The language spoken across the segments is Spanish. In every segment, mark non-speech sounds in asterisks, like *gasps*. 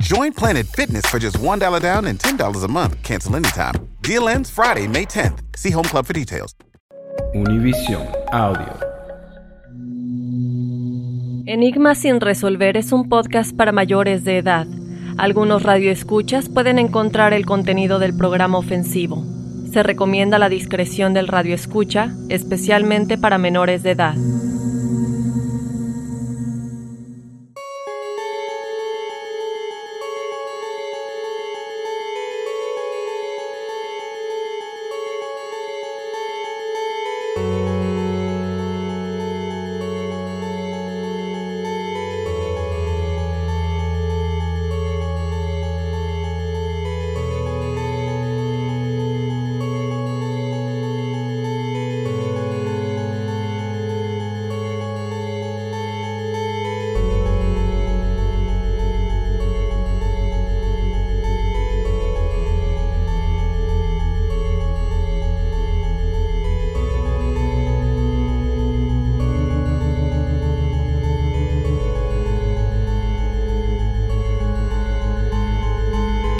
Join Planet Fitness for just $1 down and $10 a month. Cancel anytime. Deal ends Friday, May 10th. See Home Club for details. Univision Audio. Enigma sin resolver es un podcast para mayores de edad. Algunos radioescuchas pueden encontrar el contenido del programa ofensivo. Se recomienda la discreción del radioescucha, especialmente para menores de edad.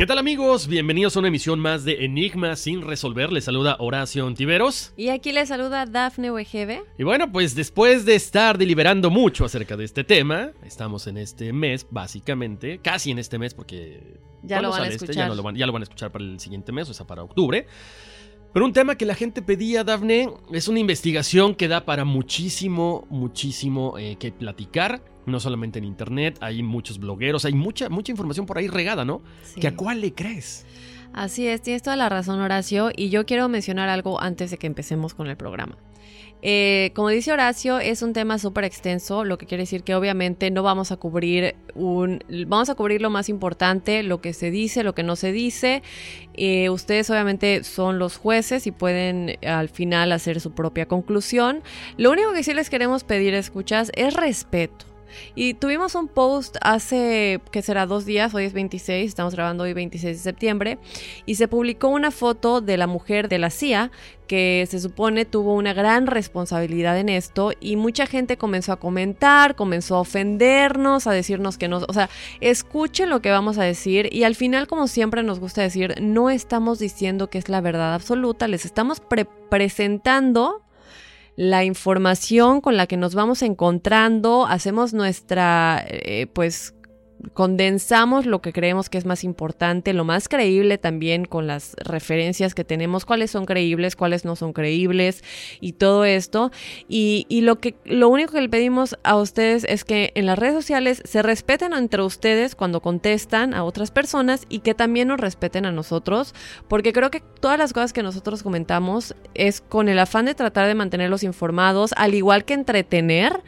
¿Qué tal amigos? Bienvenidos a una emisión más de Enigma sin resolver. Les saluda Horacio Ontiveros. Y aquí les saluda Dafne Wegebe. Y bueno, pues después de estar deliberando mucho acerca de este tema, estamos en este mes, básicamente, casi en este mes porque... Ya lo ¿cuándo van a este? escuchar. Ya, no lo van, ya lo van a escuchar para el siguiente mes, o sea, para octubre. Pero un tema que la gente pedía, Dafne, es una investigación que da para muchísimo, muchísimo eh, que platicar. No solamente en internet, hay muchos blogueros, hay mucha, mucha información por ahí regada, ¿no? Sí. ¿Que a cuál le crees? Así es, tienes toda la razón, Horacio. Y yo quiero mencionar algo antes de que empecemos con el programa. Eh, como dice Horacio, es un tema súper extenso, lo que quiere decir que obviamente no vamos a cubrir un, vamos a cubrir lo más importante, lo que se dice, lo que no se dice. Eh, ustedes obviamente son los jueces y pueden al final hacer su propia conclusión. Lo único que sí les queremos pedir, escuchas, es respeto. Y tuvimos un post hace, que será dos días, hoy es 26, estamos grabando hoy 26 de septiembre, y se publicó una foto de la mujer de la CIA que se supone tuvo una gran responsabilidad en esto y mucha gente comenzó a comentar, comenzó a ofendernos, a decirnos que no, o sea, escuchen lo que vamos a decir y al final como siempre nos gusta decir, no estamos diciendo que es la verdad absoluta, les estamos pre- presentando la información con la que nos vamos encontrando, hacemos nuestra, eh, pues condensamos lo que creemos que es más importante, lo más creíble también con las referencias que tenemos, cuáles son creíbles, cuáles no son creíbles y todo esto. Y, lo lo único que le pedimos a ustedes es que en las redes sociales se respeten entre ustedes cuando contestan a otras personas y que también nos respeten a nosotros, porque creo que todas las cosas que nosotros comentamos es con el afán de tratar de mantenerlos informados, al igual que entretener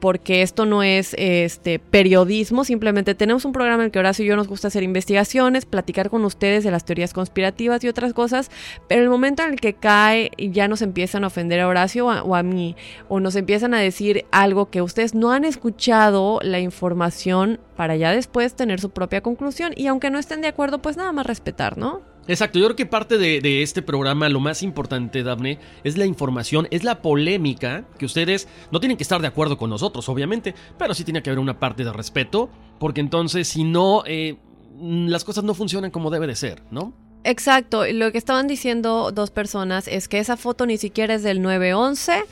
porque esto no es este periodismo, simplemente tenemos un programa en el que Horacio y yo nos gusta hacer investigaciones, platicar con ustedes de las teorías conspirativas y otras cosas, pero el momento en el que cae ya nos empiezan a ofender a Horacio o a, mí, o nos empiezan a decir algo que ustedes no han escuchado la información para ya después tener su propia conclusión y aunque no estén de acuerdo, pues nada más respetar, ¿no? Exacto, yo creo que parte de, este programa, lo más importante, Daphne, es la información, es la polémica, que ustedes no tienen que estar de acuerdo con nosotros, obviamente, pero sí tiene que haber una parte de respeto, porque entonces si no, eh, las cosas no funcionan como debe de ser, ¿no? Exacto, lo que estaban diciendo dos personas es que esa foto ni siquiera es del 911,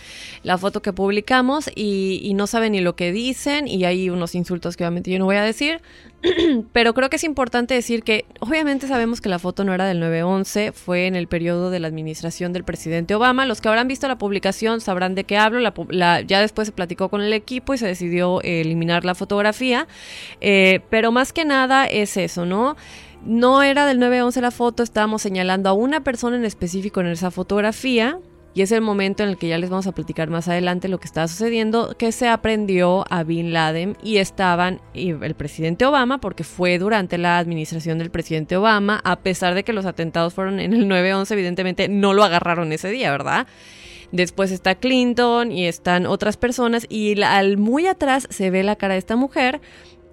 la foto que publicamos, y, no saben ni lo que dicen, y hay unos insultos que obviamente yo no voy a decir, *clears throat* pero creo que es importante decir que obviamente sabemos que la foto no era del 911, fue en el periodo de la administración del presidente Obama, los que habrán visto la publicación sabrán de qué hablo, ya después se platicó con el equipo y se decidió eliminar la fotografía, eh, pero más que nada es eso, ¿no? No era del 911 la foto, estábamos señalando a una persona en específico en esa fotografía. Y es el momento en el que ya les vamos a platicar más adelante lo que estaba sucediendo, que se aprendió a Bin Laden y estaban el presidente Obama, porque fue durante la administración del presidente Obama, a pesar de que los atentados fueron en el 9-11, evidentemente no lo agarraron ese día, ¿verdad? Después está Clinton y están otras personas y al muy atrás se ve la cara de esta mujer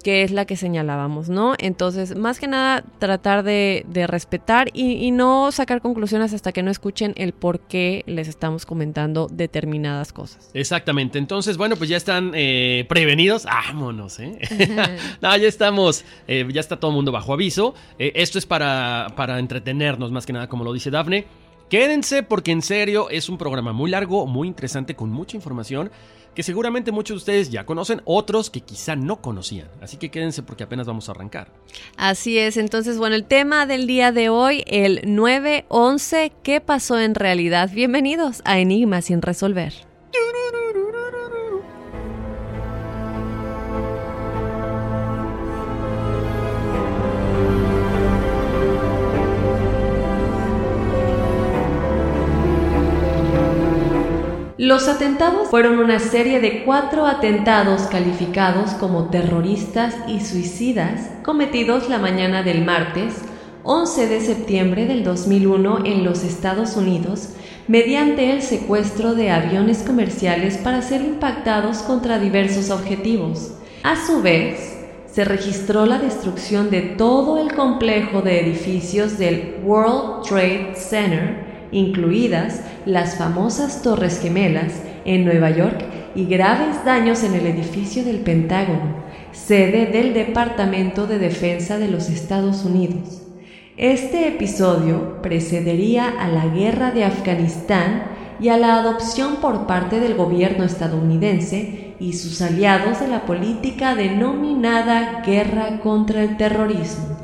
que es la que señalábamos, ¿no? Entonces, más que nada, tratar de, respetar y, no sacar conclusiones hasta que no escuchen el por qué les estamos comentando determinadas cosas. Exactamente. Entonces, bueno, pues ya están eh, prevenidos. Vámonos, ¿eh? *laughs* no, ya estamos, eh, ya está todo el mundo bajo aviso. Eh, esto es para, para entretenernos, más que nada, como lo dice Dafne. Quédense porque en serio es un programa muy largo, muy interesante, con mucha información que seguramente muchos de ustedes ya conocen, otros que quizá no conocían. Así que quédense porque apenas vamos a arrancar. Así es, entonces bueno, el tema del día de hoy, el 911, ¿qué pasó en realidad? Bienvenidos a Enigma sin resolver. Los atentados fueron una serie de cuatro atentados calificados como terroristas y suicidas cometidos la mañana del martes 11 de septiembre del 2001 en los Estados Unidos mediante el secuestro de aviones comerciales para ser impactados contra diversos objetivos. A su vez, se registró la destrucción de todo el complejo de edificios del World Trade Center incluidas las famosas Torres Gemelas en Nueva York y graves daños en el edificio del Pentágono, sede del Departamento de Defensa de los Estados Unidos. Este episodio precedería a la guerra de Afganistán y a la adopción por parte del gobierno estadounidense y sus aliados de la política denominada guerra contra el terrorismo.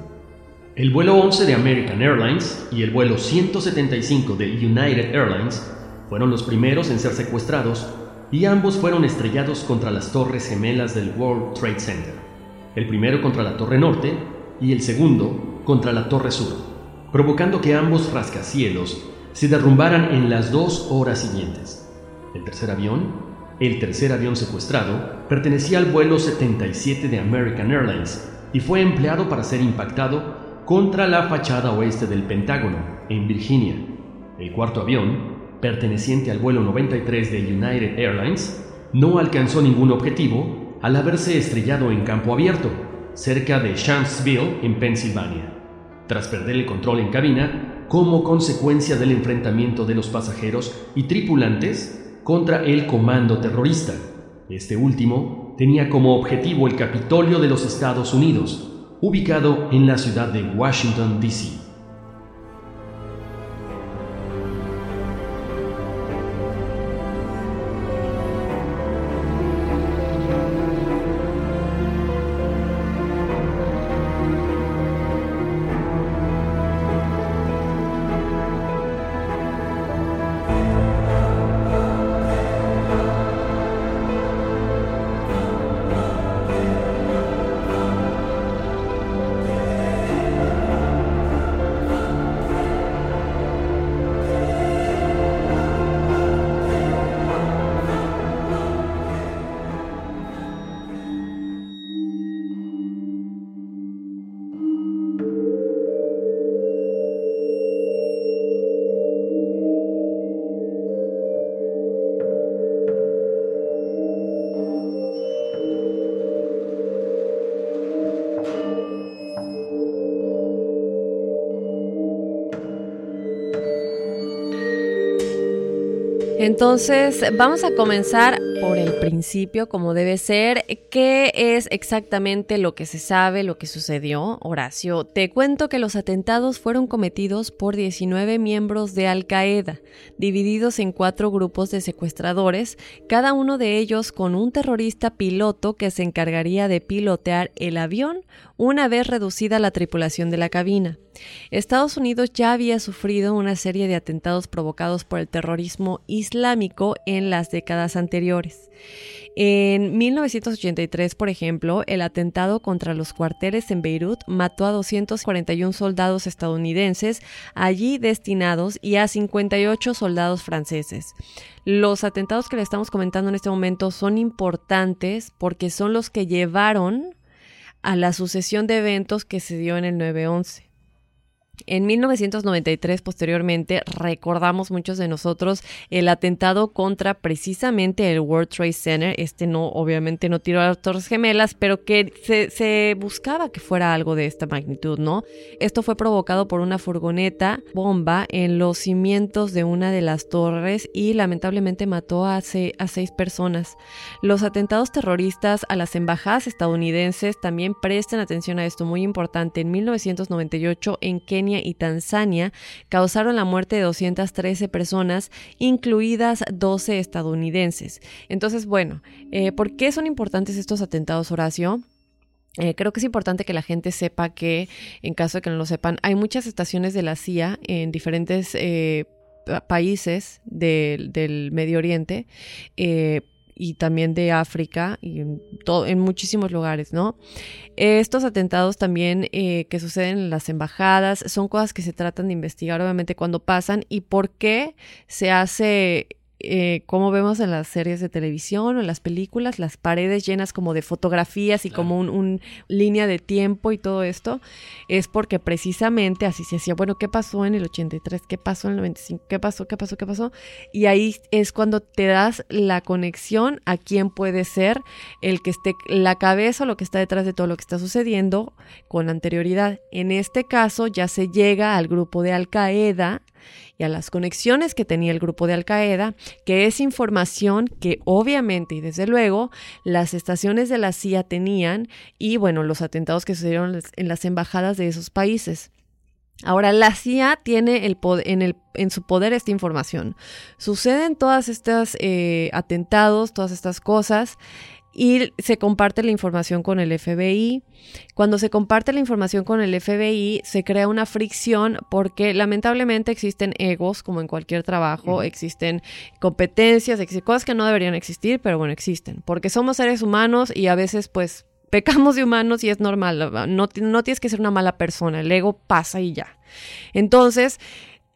El vuelo 11 de American Airlines y el vuelo 175 de United Airlines fueron los primeros en ser secuestrados y ambos fueron estrellados contra las torres gemelas del World Trade Center. El primero contra la torre norte y el segundo contra la torre sur, provocando que ambos rascacielos se derrumbaran en las dos horas siguientes. El tercer avión, el tercer avión secuestrado, pertenecía al vuelo 77 de American Airlines y fue empleado para ser impactado contra la fachada oeste del Pentágono, en Virginia. El cuarto avión, perteneciente al vuelo 93 de United Airlines, no alcanzó ningún objetivo al haberse estrellado en campo abierto, cerca de Shanksville, en Pensilvania, tras perder el control en cabina como consecuencia del enfrentamiento de los pasajeros y tripulantes contra el comando terrorista. Este último tenía como objetivo el Capitolio de los Estados Unidos, ubicado en la ciudad de Washington, D.C. Entonces, vamos a comenzar por el principio, como debe ser. ¿Qué es exactamente lo que se sabe, lo que sucedió, Horacio? Te cuento que los atentados fueron cometidos por 19 miembros de Al Qaeda, divididos en cuatro grupos de secuestradores, cada uno de ellos con un terrorista piloto que se encargaría de pilotear el avión una vez reducida la tripulación de la cabina. Estados Unidos ya había sufrido una serie de atentados provocados por el terrorismo islámico en las décadas anteriores. En 1983, por ejemplo, el atentado contra los cuarteles en Beirut mató a 241 soldados estadounidenses allí destinados y a 58 soldados franceses. Los atentados que le estamos comentando en este momento son importantes porque son los que llevaron a la sucesión de eventos que se dio en el 9-11. En 1993, posteriormente, recordamos muchos de nosotros el atentado contra precisamente el World Trade Center. Este no, obviamente no tiró a las Torres Gemelas, pero que se, buscaba que fuera algo de esta magnitud, ¿no? Esto fue provocado por una furgoneta bomba en los cimientos de una de las torres y lamentablemente mató a, se, a seis personas. Los atentados terroristas a las embajadas estadounidenses también presten atención a esto, muy importante. En 1998, en Kenia, y Tanzania causaron la muerte de 213 personas, incluidas 12 estadounidenses. Entonces, bueno, eh, ¿por qué son importantes estos atentados, Horacio? Eh, creo que es importante que la gente sepa que, en caso de que no lo sepan, hay muchas estaciones de la CIA en diferentes eh, países del Medio Oriente y también de África y en, muchísimos lugares, ¿no? Estos atentados también eh, que suceden en las embajadas son cosas que se tratan de investigar obviamente cuando pasan y por qué se hace eh, como vemos en las series de televisión o en las películas, las paredes llenas como de fotografías y como un, línea de tiempo y todo esto, es porque precisamente así se hacía, bueno, ¿qué pasó en el 83? ¿Qué pasó en el 95? ¿Qué pasó? ¿Qué pasó? ¿Qué pasó? Y ahí es cuando te das la conexión a quién puede ser el que esté la cabeza o lo que está detrás de todo lo que está sucediendo con anterioridad. En este caso ya se llega al grupo de Al Qaeda y a las conexiones que tenía el grupo de Al Qaeda, que es información que obviamente y desde luego las estaciones de la CIA tenían y bueno, los atentados que sucedieron en las embajadas de esos países. Ahora, la CIA tiene el en, su poder esta información. Suceden todas estas eh, atentados, todas estas cosas, y se comparte la información con el FBI. Cuando se comparte la información con el FBI, se crea una fricción porque lamentablemente existen egos, como en cualquier trabajo, existen competencias, existen cosas que no deberían existir, pero bueno, existen, porque somos seres humanos y a veces pues pecamos de humanos y es normal, no, no tienes que ser una mala persona, el ego pasa y ya. Entonces,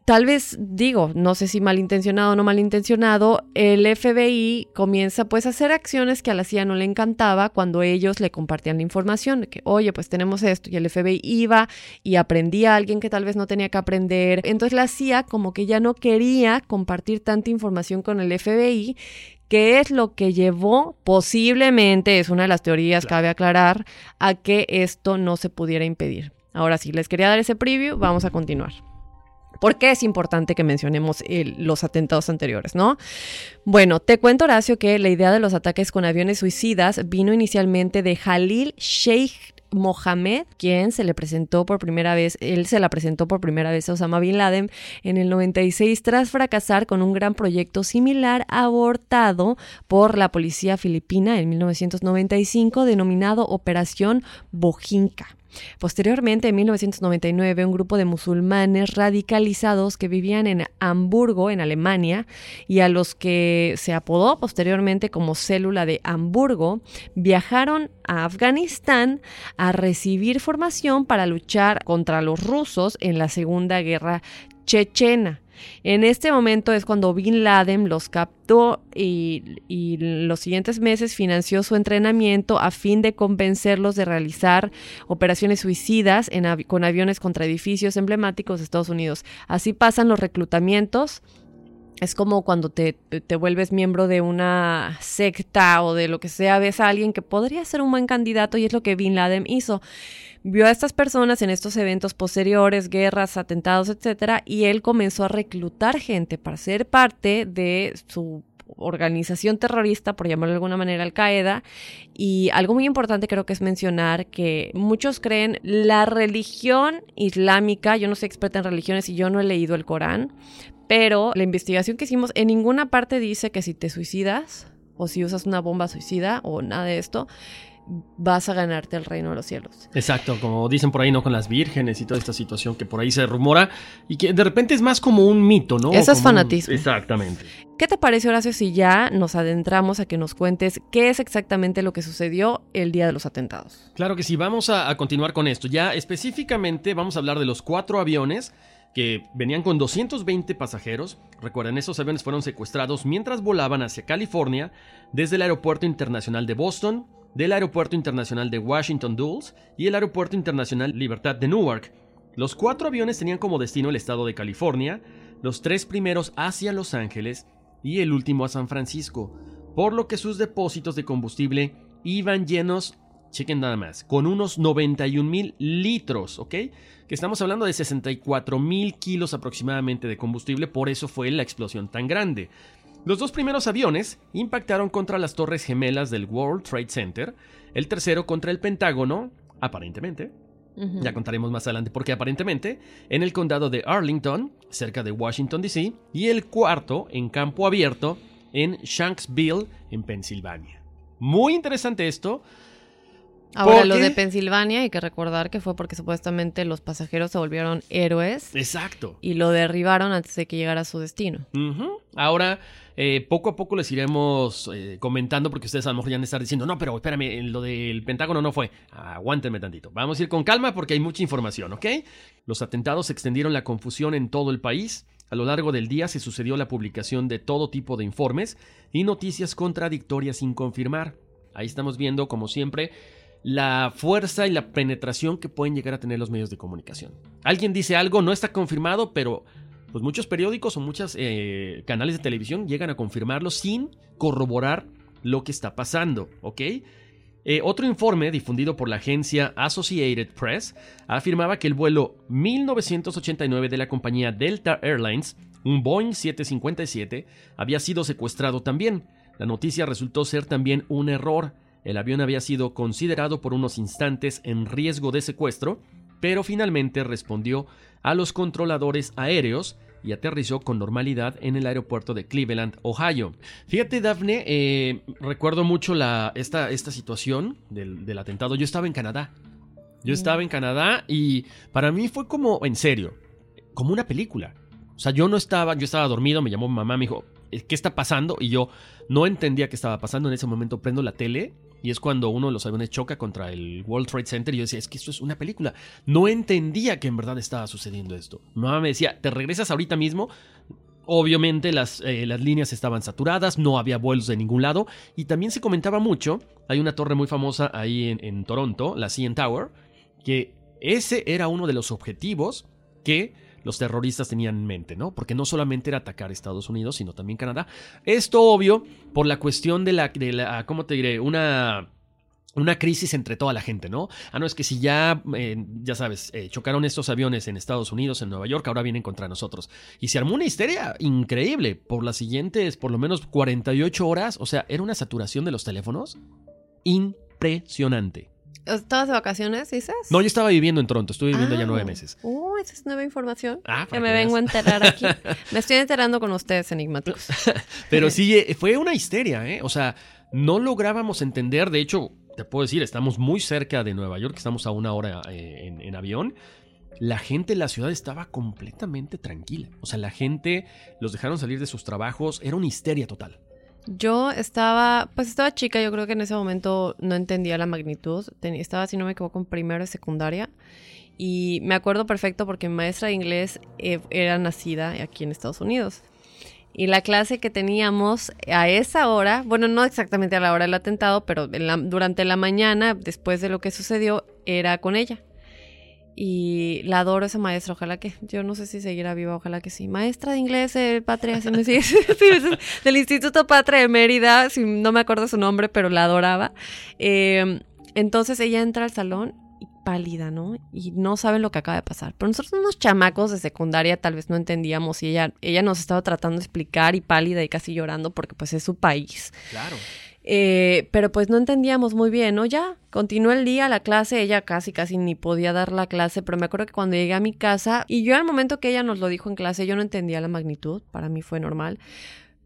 tal vez digo, no sé si malintencionado o no malintencionado, el FBI comienza pues a hacer acciones que a la CIA no le encantaba cuando ellos le compartían la información, de que oye, pues tenemos esto y el FBI iba y aprendía a alguien que tal vez no tenía que aprender. Entonces la CIA como que ya no quería compartir tanta información con el FBI ¿Qué es lo que llevó posiblemente, es una de las teorías, cabe aclarar, a que esto no se pudiera impedir? Ahora sí, les quería dar ese preview, vamos a continuar. ¿Por qué es importante que mencionemos los atentados anteriores, no? Bueno, te cuento, Horacio, que la idea de los ataques con aviones suicidas vino inicialmente de Jalil Sheikh Mohammed, quien se le presentó por primera vez, él se la presentó por primera vez a Osama Bin Laden en el 96 tras fracasar con un gran proyecto similar abortado por la policía filipina en 1995 denominado Operación Bojinka. Posteriormente, en 1999, un grupo de musulmanes radicalizados que vivían en Hamburgo, en Alemania, y a los que se apodó posteriormente como célula de Hamburgo, viajaron a Afganistán a recibir formación para luchar contra los rusos en la Segunda Guerra Chechena. En este momento es cuando Bin Laden los captó y, los siguientes meses financió su entrenamiento a fin de convencerlos de realizar operaciones suicidas con aviones contra edificios emblemáticos de Estados Unidos. Así pasan los reclutamientos. Es como cuando te, te, vuelves miembro de una secta o de lo que sea, ves a alguien que podría ser un buen candidato y es lo que Bin Laden hizo. Vio a estas personas en estos eventos posteriores, guerras, atentados, etcétera, y él comenzó a reclutar gente para ser parte de su organización terrorista, por llamarlo de alguna manera, Al Qaeda. Y algo muy importante creo que es mencionar que muchos creen la religión islámica, yo no soy experta en religiones y yo no he leído el Corán, pero la investigación que hicimos en ninguna parte dice que si te suicidas o si usas una bomba suicida o nada de esto, vas a ganarte el reino de los cielos. Exacto, como dicen por ahí, ¿no? Con las vírgenes y toda esta situación que por ahí se rumora y que de repente es más como un mito, ¿no? Eso es un- fanatismo. Exactamente. ¿Qué te parece, Horacio, si ya nos adentramos a que nos cuentes qué es exactamente lo que sucedió el día de los atentados? Claro que sí, vamos a, a continuar con esto. Ya específicamente vamos a hablar de los cuatro aviones que venían con 220 pasajeros. Recuerden, esos aviones fueron secuestrados mientras volaban hacia California desde el Aeropuerto Internacional de Boston, del Aeropuerto Internacional de Washington Dulles y el Aeropuerto Internacional Libertad de Newark. Los cuatro aviones tenían como destino el estado de California, los tres primeros hacia Los Ángeles y el último a San Francisco, por lo que sus depósitos de combustible iban llenos, chequen nada más, con unos 91 mil litros, ¿ok? Que estamos hablando de 64 mil kilos aproximadamente de combustible, por eso fue la explosión tan grande. Los dos primeros aviones impactaron contra las torres gemelas del World Trade Center, el tercero contra el Pentágono, aparentemente, ya contaremos más adelante porque aparentemente en el condado de Arlington, cerca de Washington, D.C., y el cuarto en campo abierto en Shanksville, en Pensilvania. Muy interesante esto. Ahora, ¿Por lo de Pensilvania hay que recordar que fue porque supuestamente los pasajeros se volvieron héroes Exacto. y lo derribaron antes de que llegara a su destino. Ahora, eh, poco a poco les iremos eh, comentando porque ustedes a lo mejor ya han de estar diciendo, no, pero espérame, lo del Pentágono no fue. Aguántenme tantito. Vamos a ir con calma porque hay mucha información, ¿ok? Los atentados extendieron la confusión en todo el país. A lo largo del día se sucedió la publicación de todo tipo de informes y noticias contradictorias sin confirmar. Ahí estamos viendo, como siempre, la fuerza y la penetración que pueden llegar a tener los medios de comunicación. Alguien dice algo, no está confirmado, pero pues muchos periódicos o muchos eh, canales de televisión llegan a confirmarlo sin corroborar lo que está pasando, ¿ok? Eh, otro informe difundido por la agencia Associated Press afirmaba que el vuelo 1989 de la compañía Delta Airlines, un Boeing 757, había sido secuestrado también. La noticia resultó ser también un error. El avión había sido considerado por unos instantes en riesgo de secuestro, pero finalmente respondió a los controladores aéreos y aterrizó con normalidad en el aeropuerto de Cleveland, Ohio. Fíjate, Daphne, eh, recuerdo mucho la, esta, esta situación del, del atentado. Yo estaba en Canadá. Yo estaba en Canadá y para mí fue como, en serio, como una película. O sea, yo no estaba, yo estaba dormido, me llamó mi mamá, me dijo, "Eh, ¿qué está pasando? Y yo no entendía qué estaba pasando. En ese momento prendo la tele y es cuando uno de los aviones choca contra el World Trade Center y yo decía, es que esto es una película. No entendía que en verdad estaba sucediendo esto. Mi mamá me decía, ¿te regresas ahorita mismo? Obviamente las, eh, las líneas estaban saturadas, no había vuelos de ningún lado y también se comentaba mucho, hay una torre muy famosa ahí en, en Toronto, la CN Tower, que ese era uno de los objetivos que los terroristas tenían en mente, ¿no? Porque no solamente era atacar Estados Unidos, sino también Canadá. Esto obvio por la cuestión de la, de la ¿cómo te diré? Una una crisis entre toda la gente, ¿no? Ah, no, es que si ya, eh, ya sabes, eh, chocaron estos aviones en Estados Unidos, en Nueva York, ahora vienen contra nosotros. Y se armó una histeria increíble por las siguientes, por lo menos 48 horas. O sea, era una saturación de los teléfonos impresionante. ¿Estabas de vacaciones, dices? No, yo estaba viviendo en Toronto, estuve viviendo ya Ah. nueve meses. Uh, esa es nueva información. Ah, que me vengo a enterar aquí. *laughs* me estoy enterando con ustedes, enigmáticos. *laughs* Pero sí, eh, fue una histeria, ¿eh? O sea, no lográbamos entender, de hecho, te puedo decir, estamos muy cerca de Nueva York, estamos a una hora eh, en, en avión. La gente en la ciudad estaba completamente tranquila. O sea, la gente los dejaron salir de sus trabajos, era una histeria total. Yo estaba, pues estaba chica, yo creo que en ese momento no entendía la magnitud. Estaba, si no me equivoco, en primero de secundaria. Y me acuerdo perfecto porque mi maestra de inglés eh, era nacida aquí en Estados Unidos. Y la clase que teníamos a esa hora, bueno, no exactamente a la hora del atentado, pero durante la mañana, después de lo que sucedió, era con ella. Y la adoro esa maestra, ojalá que, yo no sé si seguirá viva, ojalá que sí. Maestra de inglés del Patria, si me sigue- sí, es del Instituto Patria de Mérida, si no me acuerdo su nombre, pero la adoraba. Eh, entonces ella entra al salón y pálida, ¿no? Y no saben lo que acaba de pasar. Pero nosotros unos chamacos de secundaria tal vez no entendíamos y ella, ella nos estaba tratando de explicar y pálida y casi llorando porque pues es su país. Claro. Eh, pero pues no entendíamos muy bien, ¿no? Ya, continuó el día, la clase, ella casi, casi ni podía dar la clase, pero me acuerdo que cuando llegué a mi casa, y yo al momento que ella nos lo dijo en clase, yo no entendía la magnitud, para mí fue normal,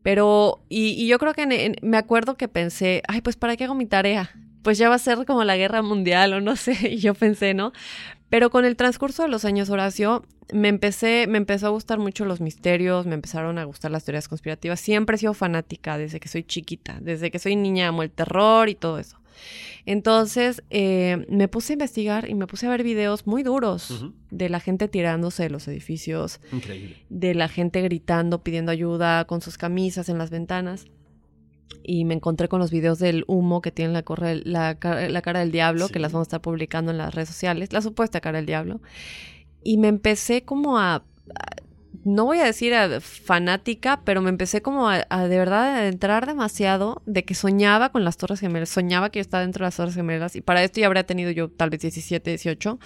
pero, y, yo creo que me acuerdo que pensé, ay, pues ¿para qué hago mi tarea? Pues ya va a ser como la guerra mundial o no *laughs* sé, y yo pensé, ¿no? Pero con el transcurso de los años, Horacio, me empecé, me empezó a gustar mucho los misterios, me empezaron a gustar las teorías conspirativas. Siempre he sido fanática desde que soy chiquita, desde que soy niña amo el terror y todo eso. Entonces eh, me puse a investigar y me puse a ver videos muy duros de la gente tirándose de los edificios, Increíble. de la gente gritando, pidiendo ayuda con sus camisas en las ventanas. Y me encontré con los videos del humo que tiene la, corre- la, ca- la cara del diablo, Sí. que las vamos a estar publicando en las redes sociales, la supuesta cara del diablo. Y me empecé como a, a- no voy a decir a fanática, pero me empecé como a, a de verdad a adentrar demasiado de que soñaba con las Torres Gemelas, soñaba que yo estaba dentro de las Torres Gemelas y para esto ya habría tenido yo tal vez 17, 18.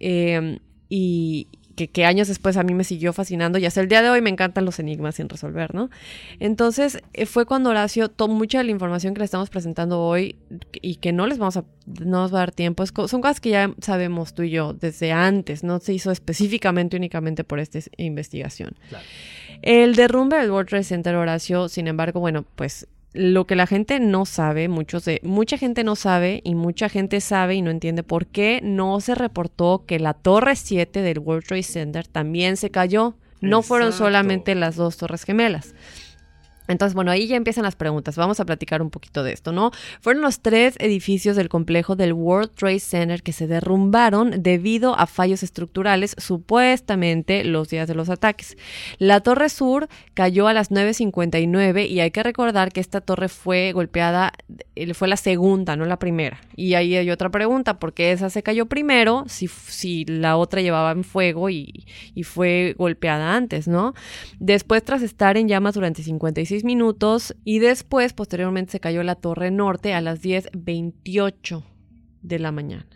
eh, y que, que años después a mí me siguió fascinando y hasta el día de hoy me encantan los enigmas sin resolver, ¿no? Entonces eh, fue cuando Horacio tomó mucha de la información que le estamos presentando hoy y que no les vamos a, no nos va a dar tiempo, es co- son cosas que ya sabemos tú y yo desde antes, no se hizo específicamente únicamente por esta es- investigación. Claro. El derrumbe del World Trade Center, Horacio, sin embargo, bueno, pues lo que la gente no sabe, muchos de, mucha gente no sabe y mucha gente sabe y no entiende por qué no se reportó que la Torre 7 del World Trade Center también se cayó. No fueron solamente las dos torres gemelas. Entonces, bueno, ahí ya empiezan las preguntas. Vamos a platicar un poquito de esto, ¿no? Fueron los tres edificios del complejo del World Trade Center que se derrumbaron debido a fallos estructurales, supuestamente los días de los ataques. La torre sur cayó a las 9.59 y hay que recordar que esta torre fue golpeada, eh, fue la segunda, no la primera. Y ahí hay otra pregunta, ¿por qué esa se cayó primero si, si la otra llevaba en fuego y, y fue golpeada antes, ¿no? Después, tras estar en llamas durante 56 minutos y después, posteriormente, se cayó la torre norte a las 10.28 de la mañana.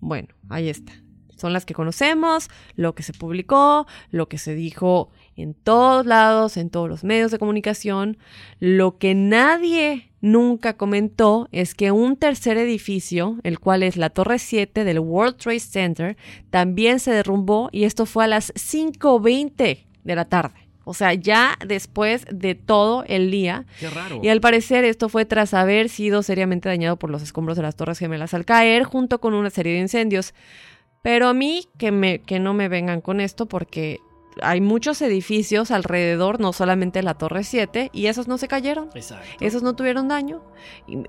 Bueno, ahí está. Son las que conocemos, lo que se publicó, lo que se dijo en todos lados, en todos los medios de comunicación. Lo que nadie nunca comentó es que un tercer edificio, el cual es la Torre 7 del World Trade Center, también se derrumbó y esto fue a las 5.20 de la tarde. O sea, ya después de todo el día. Qué raro. Y al parecer esto fue tras haber sido seriamente dañado por los escombros de las Torres Gemelas al caer, junto con una serie de incendios. Pero a mí que, me, que no me vengan con esto porque hay muchos edificios alrededor, no solamente la Torre 7, y esos no se cayeron. Exacto. Esos no tuvieron daño.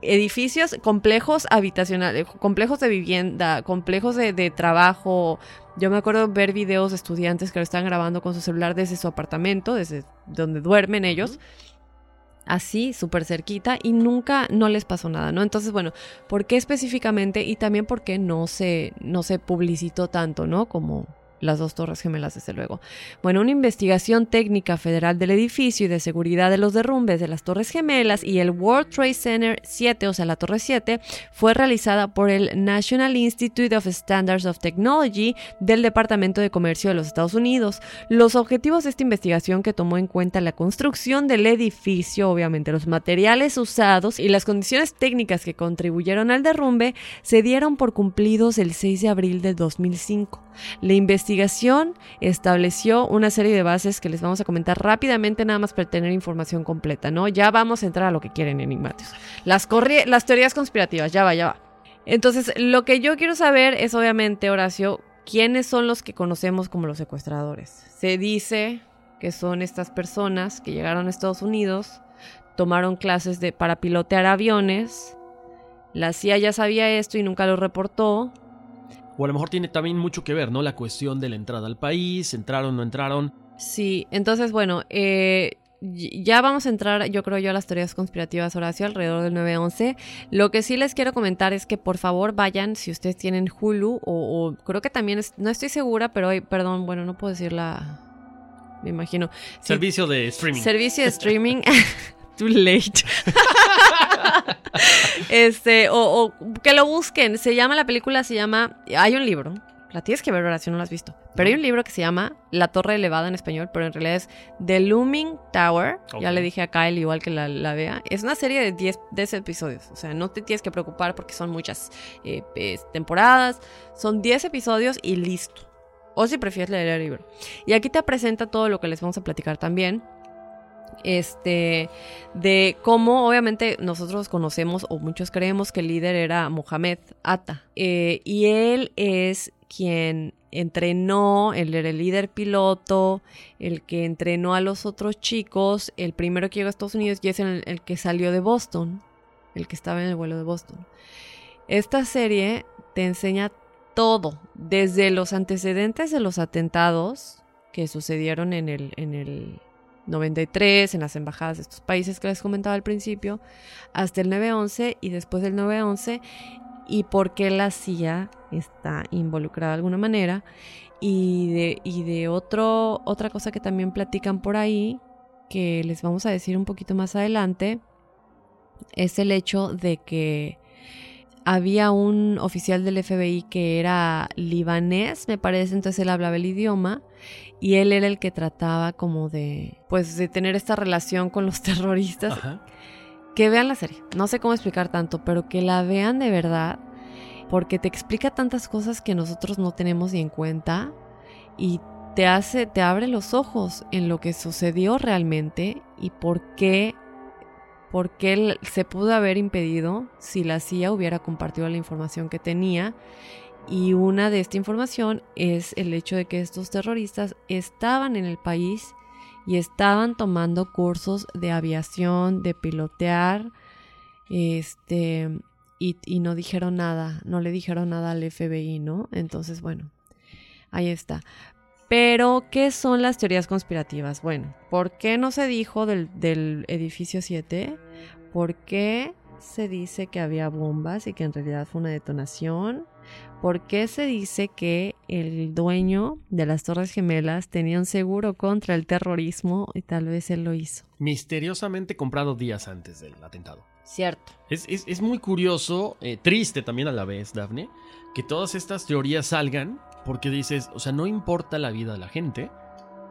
Edificios, complejos habitacionales, complejos de vivienda, complejos de, de trabajo. Yo me acuerdo ver videos de estudiantes que lo están grabando con su celular desde su apartamento, desde donde duermen ellos. Así, súper cerquita, y nunca no les pasó nada, ¿no? Entonces, bueno, ¿por qué específicamente? Y también por qué no se, no se publicitó tanto, ¿no? Como, las dos torres gemelas, desde luego. Bueno, una investigación técnica federal del edificio y de seguridad de los derrumbes de las torres gemelas y el World Trade Center 7, o sea, la torre 7, fue realizada por el National Institute of Standards of Technology del Departamento de Comercio de los Estados Unidos. Los objetivos de esta investigación que tomó en cuenta la construcción del edificio, obviamente los materiales usados y las condiciones técnicas que contribuyeron al derrumbe, se dieron por cumplidos el 6 de abril de 2005. La investigación estableció una serie de bases que les vamos a comentar rápidamente, nada más para tener información completa, ¿no? Ya vamos a entrar a lo que quieren enigmáticos. Las, las teorías conspirativas, ya va, ya va. Entonces, lo que yo quiero saber es, obviamente, Horacio, quiénes son los que conocemos como los secuestradores. Se dice que son estas personas que llegaron a Estados Unidos, tomaron clases de, para pilotear aviones. La CIA ya sabía esto y nunca lo reportó. O a lo mejor tiene también mucho que ver, ¿no? La cuestión de la entrada al país, entraron, no entraron. Sí, entonces, bueno, eh, ya vamos a entrar, yo creo yo, a las teorías conspirativas, Horacio, alrededor del 9-11. Lo que sí les quiero comentar es que por favor vayan, si ustedes tienen Hulu, o, o creo que también, es- no estoy segura, pero, hay- perdón, bueno, no puedo decir la... Me imagino. Sí, Servicio de streaming. Servicio de *laughs* streaming. *laughs* Too late. *laughs* *laughs* este, o, o que lo busquen. Se llama, la película se llama, hay un libro, la tienes que ver ahora si no lo has visto. Pero hay un libro que se llama La Torre Elevada en español, pero en realidad es The Looming Tower. Ya le dije a Kyle igual que la, la vea. Es una serie de 10, 10 episodios. O sea, no te tienes que preocupar porque son muchas eh, eh, temporadas. Son 10 episodios y listo. O si prefieres leer el libro. Y aquí te presenta todo lo que les vamos a platicar también. Este, de cómo obviamente nosotros conocemos o muchos creemos que el líder era Mohamed Atta. Eh, y él es quien entrenó, él era el líder piloto, el que entrenó a los otros chicos, el primero que llegó a Estados Unidos y es el, el que salió de Boston, el que estaba en el vuelo de Boston. Esta serie te enseña todo, desde los antecedentes de los atentados que sucedieron en el, en el 93, en las embajadas de estos países que les comentaba al principio, hasta el 9-11 y después del 9-11 y por qué la CIA está involucrada de alguna manera. Y de, y de otro, otra cosa que también platican por ahí, que les vamos a decir un poquito más adelante, es el hecho de que había un oficial del FBI que era libanés, me parece, entonces él hablaba el idioma y él era el que trataba como de, pues, de tener esta relación con los *laughs* terroristas. Ajá. Que vean la serie, no sé cómo explicar tanto, pero que la vean de verdad, porque te explica tantas cosas que nosotros no tenemos ni en cuenta y te hace, te abre los ojos en lo que sucedió realmente y por qué por qué el- se pudo haber impedido si la CIA hubiera compartido la información que tenía. Y una de esta información es el hecho de que estos terroristas estaban en el país y estaban tomando cursos de aviación, de pilotear, este, y, y no dijeron nada, no le dijeron nada al FBI, ¿no? Entonces, bueno, ahí está. Pero, ¿qué son las teorías conspirativas? Bueno, ¿por qué no se dijo del, del edificio 7? ¿Por qué se dice que había bombas y que en realidad fue una detonación? ¿Por qué se dice que el dueño de las Torres Gemelas tenía un seguro contra el terrorismo y tal vez él lo hizo? Misteriosamente comprado días antes del atentado. Cierto. Es, es- es muy curioso, eh, triste también a la vez, Dafne, que todas estas teorías salgan porque dices, o sea, no importa la vida de la gente,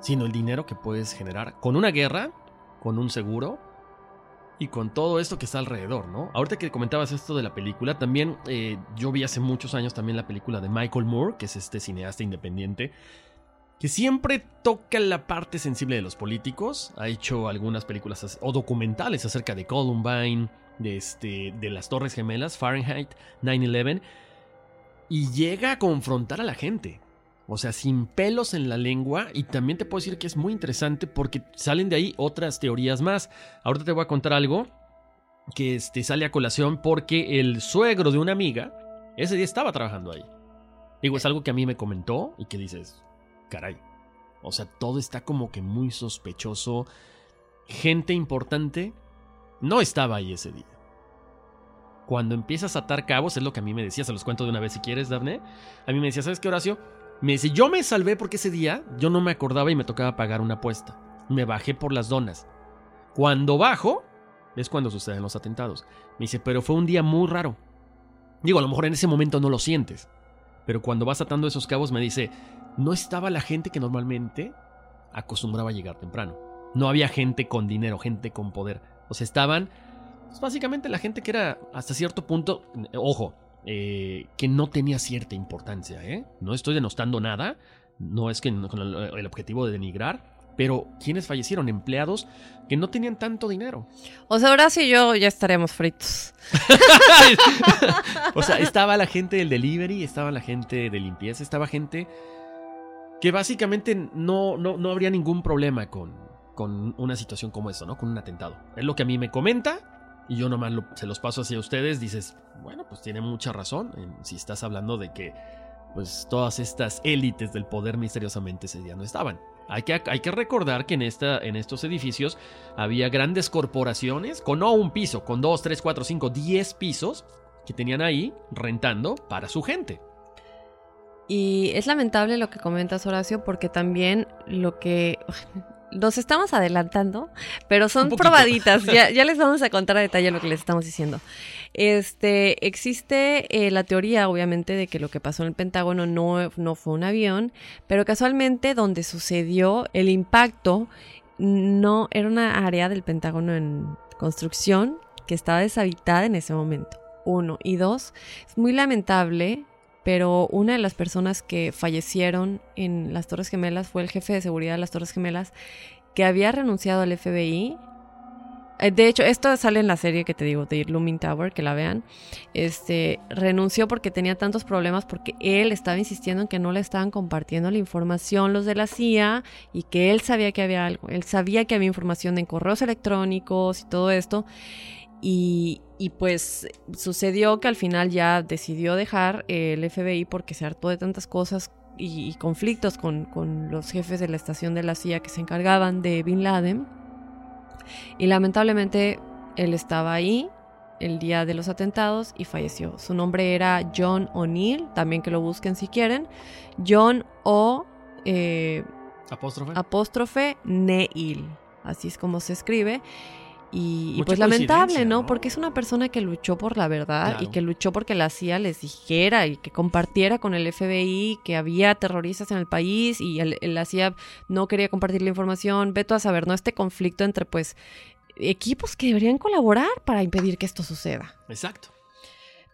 sino el dinero que puedes generar con una guerra, con un seguro y con todo esto que está alrededor, ¿no? Ahorita que comentabas esto de la película, también eh, yo vi hace muchos años también la película de Michael Moore, que es este cineasta independiente, que siempre toca la parte sensible de los políticos. Ha hecho algunas películas as- o documentales acerca de Columbine, de, este, de las Torres Gemelas, Fahrenheit 9-11, y llega a confrontar a la gente. O sea, sin pelos en la lengua. Y también te puedo decir que es muy interesante porque salen de ahí otras teorías más. Ahorita te voy a contar algo que este, sale a colación porque el suegro de una amiga ese día estaba trabajando ahí. Digo, es algo que a mí me comentó y que dices, caray. O sea, todo está como que muy sospechoso. Gente importante no estaba ahí ese día. Cuando empiezas a atar cabos, es lo que a mí me decía, se los cuento de una vez si quieres, Dafne. A mí me decía, ¿sabes qué, Horacio? Me dice, yo me salvé porque ese día yo no me acordaba y me tocaba pagar una apuesta. Me bajé por las donas. Cuando bajo, es cuando suceden los atentados. Me dice, pero fue un día muy raro. Digo, a lo mejor en ese momento no lo sientes. Pero cuando vas atando esos cabos me dice, no estaba la gente que normalmente acostumbraba a llegar temprano. No había gente con dinero, gente con poder. O sea, estaban pues, básicamente la gente que era hasta cierto punto, ojo, eh, que no tenía cierta importancia, ¿eh? No estoy denostando nada, no es que con el, el objetivo de denigrar, pero quienes fallecieron, empleados que no tenían tanto dinero. O sea, ahora sí yo ya estaríamos fritos. *laughs* o sea, estaba la gente del delivery, estaba la gente de limpieza, estaba gente que básicamente no, no, no habría ningún problema con, con una situación como esta, ¿no? Con un atentado. Es lo que a mí me comenta y yo nomás se los paso hacia ustedes. Dices, bueno, pues tiene mucha razón si estás hablando de que pues todas estas élites del poder misteriosamente ese día no estaban. Hay que, hay que recordar que en, esta, en estos edificios había grandes corporaciones con no un piso, con dos, tres, cuatro, cinco, diez pisos que tenían ahí rentando para su gente. Y es lamentable lo que comentas, Horacio, porque también lo que nos estamos adelantando, pero son probaditas. Ya, *laughs* ya les vamos a contar a detalle lo que les estamos diciendo. Este, existe eh, la teoría, obviamente, de que lo que pasó en el Pentágono no, no fue un avión, pero casualmente donde sucedió el impacto no era una área del Pentágono en construcción que estaba deshabitada en ese momento. Uno. Y dos, es muy lamentable, pero una de las personas que fallecieron en las Torres Gemelas fue el jefe de seguridad de las Torres Gemelas, que había renunciado al FBI. Eh, De hecho, esto sale en la serie que te digo, de Looming Tower, que la vean. Este, renunció porque tenía tantos problemas porque él estaba insistiendo en que no le estaban compartiendo la información los de la CIA y que él sabía que había algo. Él sabía que había información en correos electrónicos y todo esto. Y, y pues sucedió que al final ya decidió dejar el FBI porque se hartó de tantas cosas y, y conflictos con, con los jefes de la estación de la CIA que se encargaban de Bin Laden. Y lamentablemente él estaba ahí el día de los atentados y falleció. Su nombre era John O'Neill, también que lo busquen si quieren. John O. eh, Apóstrofe. apóstrofe Neil. Así es como se escribe. Y, y pues lamentable, ¿no? ¿no? Porque es una persona que luchó por la verdad y que luchó porque la CIA les dijera y que compartiera con el FBI que había terroristas en el país y el- el- la CIA no quería compartir la información. Veto a saber, ¿no? Este conflicto entre pues equipos que deberían colaborar para impedir que esto suceda. Exacto.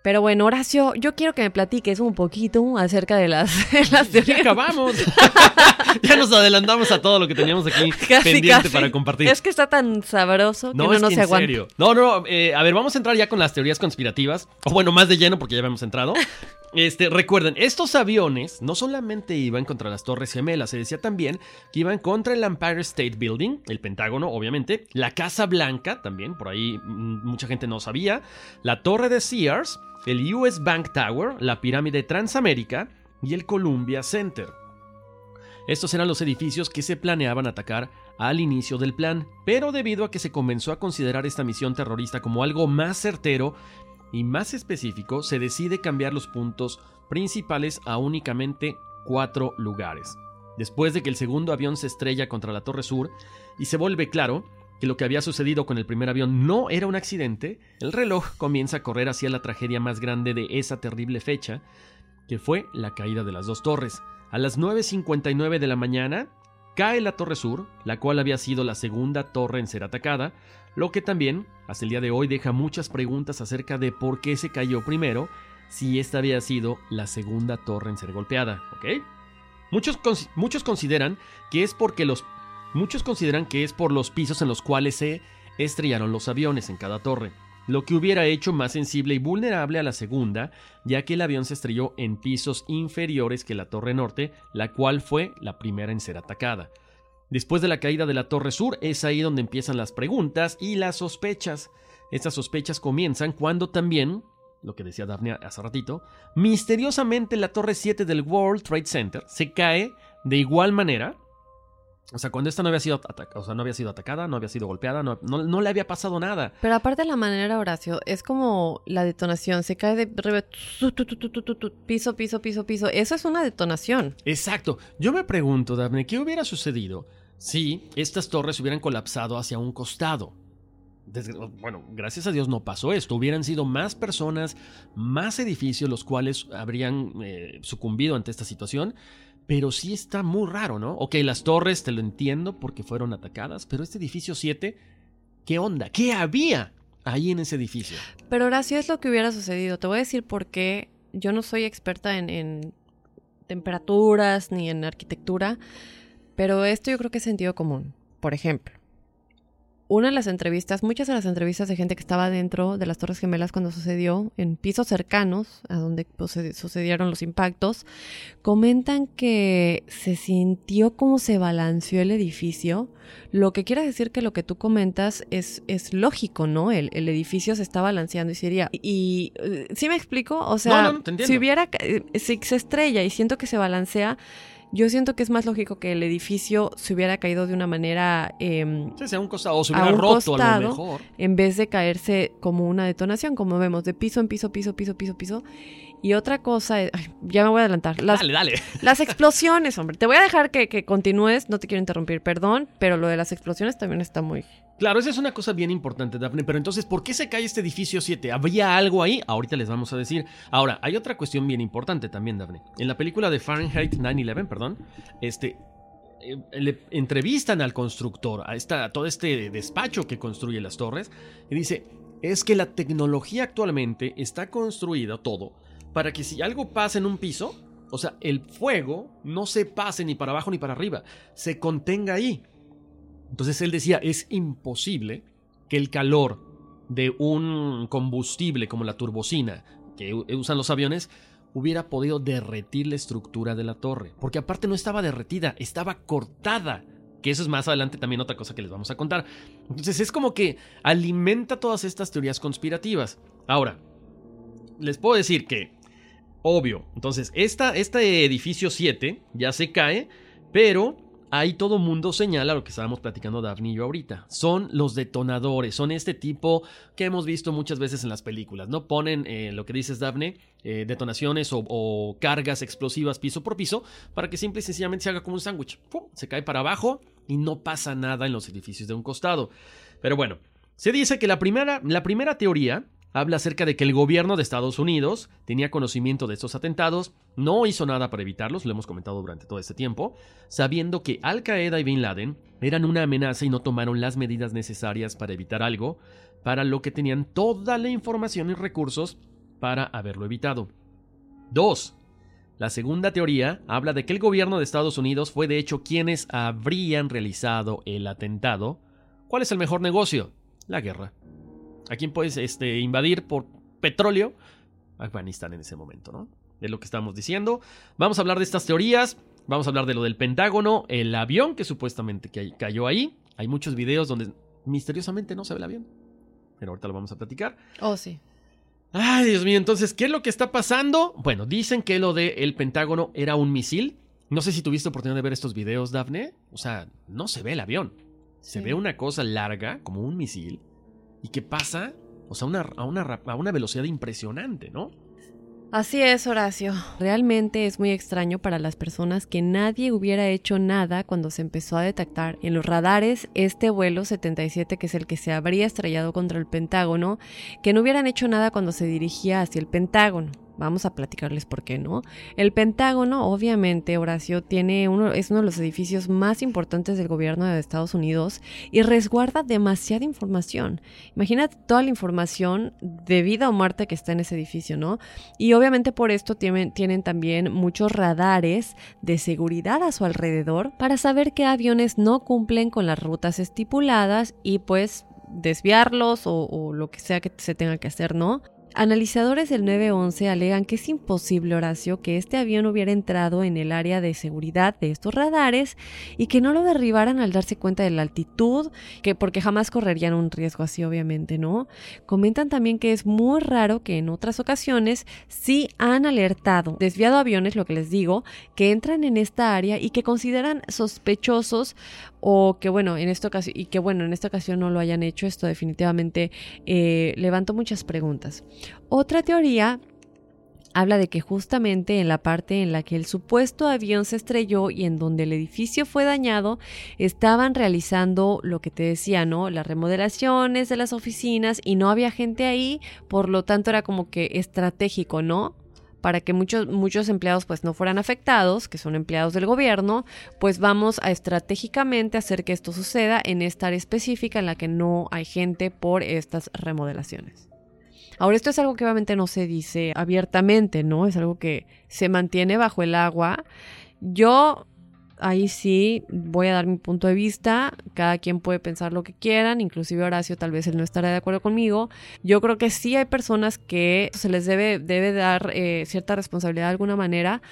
Pero bueno, Horacio, yo quiero que me platiques un poquito acerca de las, *laughs* de las Ya teorías. acabamos. *laughs* ya nos adelantamos a todo lo que teníamos aquí Casi, pendiente casi. para compartir. Es que está tan sabroso que No, no, es no que se en aguanta. serio. No, no, eh, a ver, vamos a entrar ya con las teorías conspirativas. O bueno, más de lleno porque ya habíamos entrado. *laughs* Este, recuerden, estos aviones no solamente iban contra las Torres Gemelas, se decía también que iban contra el Empire State Building, el Pentágono, obviamente, la Casa Blanca, también, por ahí mm, mucha gente no sabía, la Torre de Sears, el US Bank Tower, la Pirámide Transamérica y el Columbia Center. Estos eran los edificios que se planeaban atacar al inicio del plan, pero debido a que se comenzó a considerar esta misión terrorista como algo más certero y más específico, se decide cambiar los puntos principales a únicamente cuatro lugares. Después de que el segundo avión se estrella contra la Torre Sur y se vuelve claro que lo que había sucedido con el primer avión no era un accidente, el reloj comienza a correr hacia la tragedia más grande de esa terrible fecha, que fue la caída de las dos torres. A las 9.59 de la mañana, cae la Torre Sur, la cual había sido la segunda torre en ser atacada, lo que también, hasta el día de hoy, deja muchas preguntas acerca de por qué se cayó primero, si esta había sido la segunda torre en ser golpeada, ¿ok? Muchos, muchos consideran que es porque los muchos consideran que es por los pisos en los cuales se estrellaron los aviones en cada torre, lo que hubiera hecho más sensible y vulnerable a la segunda, ya que el avión se estrelló en pisos inferiores que la Torre Norte, la cual fue la primera en ser atacada. Después de la caída de la Torre Sur es ahí donde empiezan las preguntas y las sospechas. Estas sospechas comienzan cuando también, lo que decía Daphne hace ratito, misteriosamente la Torre 7 del World Trade Center se cae de igual manera. O sea, cuando esta no había sido, o sea, no había sido atacada, no había sido golpeada, no, no- no le había pasado nada. Pero aparte la manera, Horacio, es como la detonación. Se cae de piso, piso, piso, piso. Eso es una detonación. Exacto. Yo me pregunto, Daphne, ¿qué hubiera sucedido si estas torres hubieran colapsado hacia un costado? Desgra- bueno, gracias a Dios no pasó esto. Hubieran sido más personas, más edificios los cuales habrían eh, sucumbido ante esta situación. Pero sí está muy raro, ¿no? Ok, las torres, te lo entiendo porque fueron atacadas, pero este edificio 7, ¿qué onda? ¿Qué había ahí en ese edificio? Pero Horacio es lo que hubiera sucedido. Te voy a decir por qué. Yo no soy experta en temperaturas ni en arquitectura, pero esto yo creo que es sentido común. Por ejemplo, una de las entrevistas, muchas de las entrevistas de gente que estaba dentro de las Torres Gemelas cuando sucedió, en pisos cercanos a donde pues, sucedieron los impactos, comentan que se sintió como se balanceó el edificio, lo que quiere decir que lo que tú comentas es, es lógico, ¿no? El, el edificio se está balanceando y sería... Y, eh, ¿sí me explico? O sea, No, no, si hubiera... eh, Si se estrella y siento que se balancea, yo siento que es más lógico que el edificio se hubiera caído de una manera... em, Sí, sea un costado, o se hubiera roto a lo mejor. en vez de caerse como una detonación, como vemos, de piso en piso, piso, piso, piso, piso. Y otra cosa, es- ay, ya me voy a adelantar. Las, Dale, dale. *laughs* las explosiones, hombre. Te voy a dejar que, que continúes, no te quiero interrumpir, perdón, pero lo de las explosiones también está muy... Claro, esa es una cosa bien importante, Daphne. Pero entonces, ¿por qué se cae este edificio 7? ¿Había algo ahí? Ahorita les vamos a decir. Ahora, hay otra cuestión bien importante también, Daphne. En la película de Fahrenheit 9-11, perdón, este. eh, le entrevistan al constructor, a, esta, a todo este despacho que construye las torres, y dice: Es que la tecnología actualmente está construida todo para que si algo pasa en un piso, o sea, el fuego no se pase ni para abajo ni para arriba, se contenga ahí. Entonces él decía, es imposible que el calor de un combustible como la turbocina que u- usan los aviones hubiera podido derretir la estructura de la torre. Porque aparte no estaba derretida, estaba cortada. Que eso es más adelante también otra cosa que les vamos a contar. Entonces es como que alimenta todas estas teorías conspirativas. Ahora, les puedo decir que, obvio, entonces esta, este edificio 7 ya se cae, pero ahí todo mundo señala lo que estábamos platicando Daphne y yo ahorita. Son los detonadores, son este tipo que hemos visto muchas veces en las películas, ¿no? Ponen eh, lo que dices Daphne, eh, detonaciones o, cargas explosivas piso por piso para que simple y sencillamente se haga como un sándwich. Se cae para abajo y no pasa nada en los edificios de un costado. Pero bueno, se dice que la primera, la primera teoría habla acerca de que el gobierno de Estados Unidos tenía conocimiento de estos atentados, no hizo nada para evitarlos, lo hemos comentado durante todo este tiempo, sabiendo que Al Qaeda y Bin Laden eran una amenaza y no tomaron las medidas necesarias para evitar algo, para lo que tenían toda la información y recursos para haberlo evitado. 2. La segunda teoría habla de que el gobierno de Estados Unidos fue de hecho quienes habrían realizado el atentado. ¿Cuál es el mejor negocio? La guerra. ¿A quién puedes este, invadir por petróleo? Afganistán en ese momento, ¿no? Es lo que estamos diciendo. Vamos a hablar de estas teorías. Vamos a hablar de lo del Pentágono, el avión que supuestamente ca- cayó ahí. Hay muchos videos donde misteriosamente no se ve el avión. Pero ahorita lo vamos a platicar. Oh, sí. Ay, Dios mío, entonces, ¿qué es lo que está pasando? Bueno, dicen que lo del Pentágono era un misil. No sé si tuviste oportunidad de ver estos videos, Dafne. O sea, no se ve el avión. Se ve una cosa larga, como un misil, y que pasa, o sea, una- a, una, a una velocidad impresionante, ¿no? Así es, Horacio. Realmente es muy extraño para las personas que nadie hubiera hecho nada cuando se empezó a detectar en los radares este vuelo 77, que es el que se habría estrellado contra el Pentágono, que no hubieran hecho nada cuando se dirigía hacia el Pentágono. Vamos a platicarles por qué no. El Pentágono, obviamente, Horacio, tiene uno, es uno de los edificios más importantes del gobierno de Estados Unidos y resguarda demasiada información. Imagínate toda la información de vida o muerte que está en ese edificio, ¿no? Y obviamente por esto tienen, tienen también muchos radares de seguridad a su alrededor para saber qué aviones no cumplen con las rutas estipuladas y pues desviarlos o, o lo que sea que se tenga que hacer, ¿no? Analizadores del 911 alegan que es imposible, Horacio, que este avión hubiera entrado en el área de seguridad de estos radares y que no lo derribaran al darse cuenta de la altitud, que porque jamás correrían un riesgo así, obviamente, ¿no? Comentan también que es muy raro que en otras ocasiones sí han alertado, desviado aviones, lo que les digo, que entran en esta área y que consideran sospechosos o que bueno, en esta ocasión, y que bueno, en esta ocasión no lo hayan hecho, esto definitivamente eh, levantó muchas preguntas. Otra teoría habla de que justamente en la parte en la que el supuesto avión se estrelló y en donde el edificio fue dañado, estaban realizando lo que te decía, ¿no? Las remodelaciones de las oficinas y no había gente ahí, por lo tanto era como que estratégico, ¿no? Para que muchos, muchos empleados pues no fueran afectados, que son empleados del gobierno, pues vamos a estratégicamente hacer que esto suceda en esta área específica en la que no hay gente por estas remodelaciones. Ahora, esto es algo que obviamente no se dice abiertamente, ¿no? Es algo que se mantiene bajo el agua. Yo ahí sí voy a dar mi punto de vista. Cada quien puede pensar lo que quieran, inclusive Horacio tal vez él no estará de acuerdo conmigo. Yo creo que sí hay personas que se les debe, debe dar eh, cierta responsabilidad de alguna manera